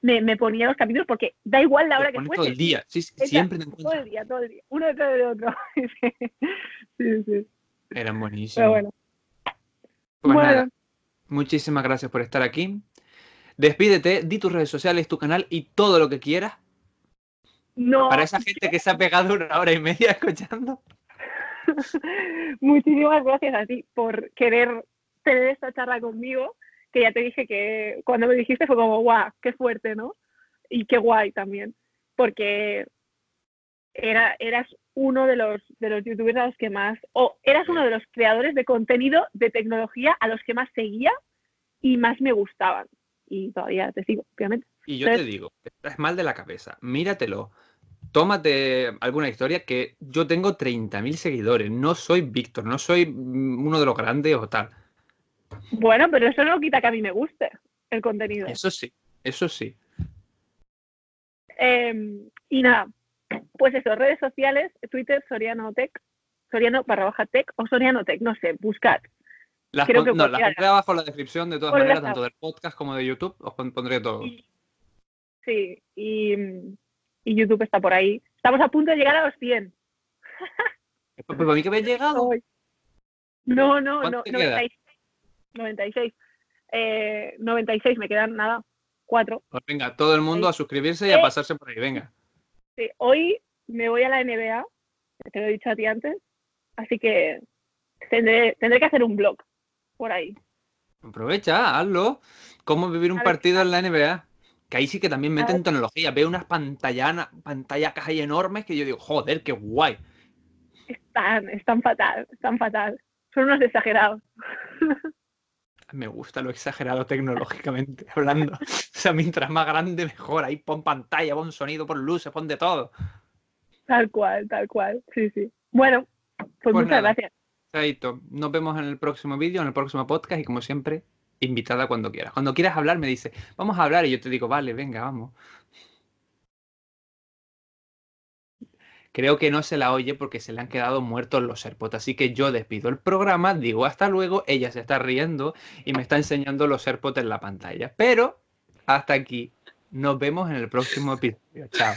me, ponía los capítulos porque da igual la hora que fuese. Todo el día, sí, siempre te Todo el día, todo el día, uno detrás del otro. sí, sí. Eran buenísimos. Pero bueno. Pues bueno. muchísimas gracias por estar aquí. Despídete, di tus redes sociales, tu canal y todo lo que quieras. No. Para esa gente que se ha pegado una hora y media escuchando. Muchísimas gracias a ti por querer tener esta charla conmigo que ya te dije que cuando me dijiste fue como, guau, qué fuerte, ¿no? Y qué guay también, porque era, eras uno de los, de los youtubers a los que más, o eras uno de los creadores de contenido de tecnología a los que más seguía y más me gustaban. Y todavía te sigo, obviamente. Y yo te digo, estás mal de la cabeza, míratelo, tómate alguna historia que yo tengo 30.000 seguidores, no soy Víctor, no soy uno de los grandes o tal. Bueno, pero eso no quita que a mí me guste el contenido. Eso sí, eso sí. Em, y nada, pues eso, redes sociales, Twitter, Soriano Tech, Soriano barra baja Tech o Soriano Tech, no sé, buscad. Las Creo no, las pondré abajo en la descripción de todas maneras, tanto del podcast como de YouTube, os pondré todo. sí, y, y, YouTube está por ahí. Estamos a punto de llegar a los 100. Pues, pues a mí que me he llegado. No, no, no, 96. Eh, 96, me quedan nada, cuatro. Pues venga, todo el mundo a suscribirse y a pasarse por ahí, venga. Sí, hoy me voy a la NBA, te lo he dicho a ti antes, así que tendré, tendré que hacer un blog por ahí. Aprovecha, hazlo. ¿Cómo vivir un partido en la NBA? Que ahí sí que también meten tecnología. Veo unas pantallas, pantallas ahí enormes que yo digo, joder, qué guay. Están, están fatal, están fatal. Son unos exagerados. me gusta lo exagerado tecnológicamente hablando. O sea, mientras más grande, mejor. Ahí pon pantalla, pon sonido, pon luces, pon de todo. Tal cual, tal cual. Sí, sí. Bueno, pues, pues muchas gracias. Chaito. Nos vemos en el próximo vídeo, en el próximo podcast y como siempre, invitada cuando quieras. Cuando quieras hablar, me dice, vamos a hablar, y yo te digo, vale, venga, vamos. Creo que no se la oye porque se le han quedado muertos los AirPods. Así que yo despido el programa, digo hasta luego, ella se está riendo y me está enseñando los AirPods en la pantalla. Pero hasta aquí. Nos vemos en el próximo episodio. Chao.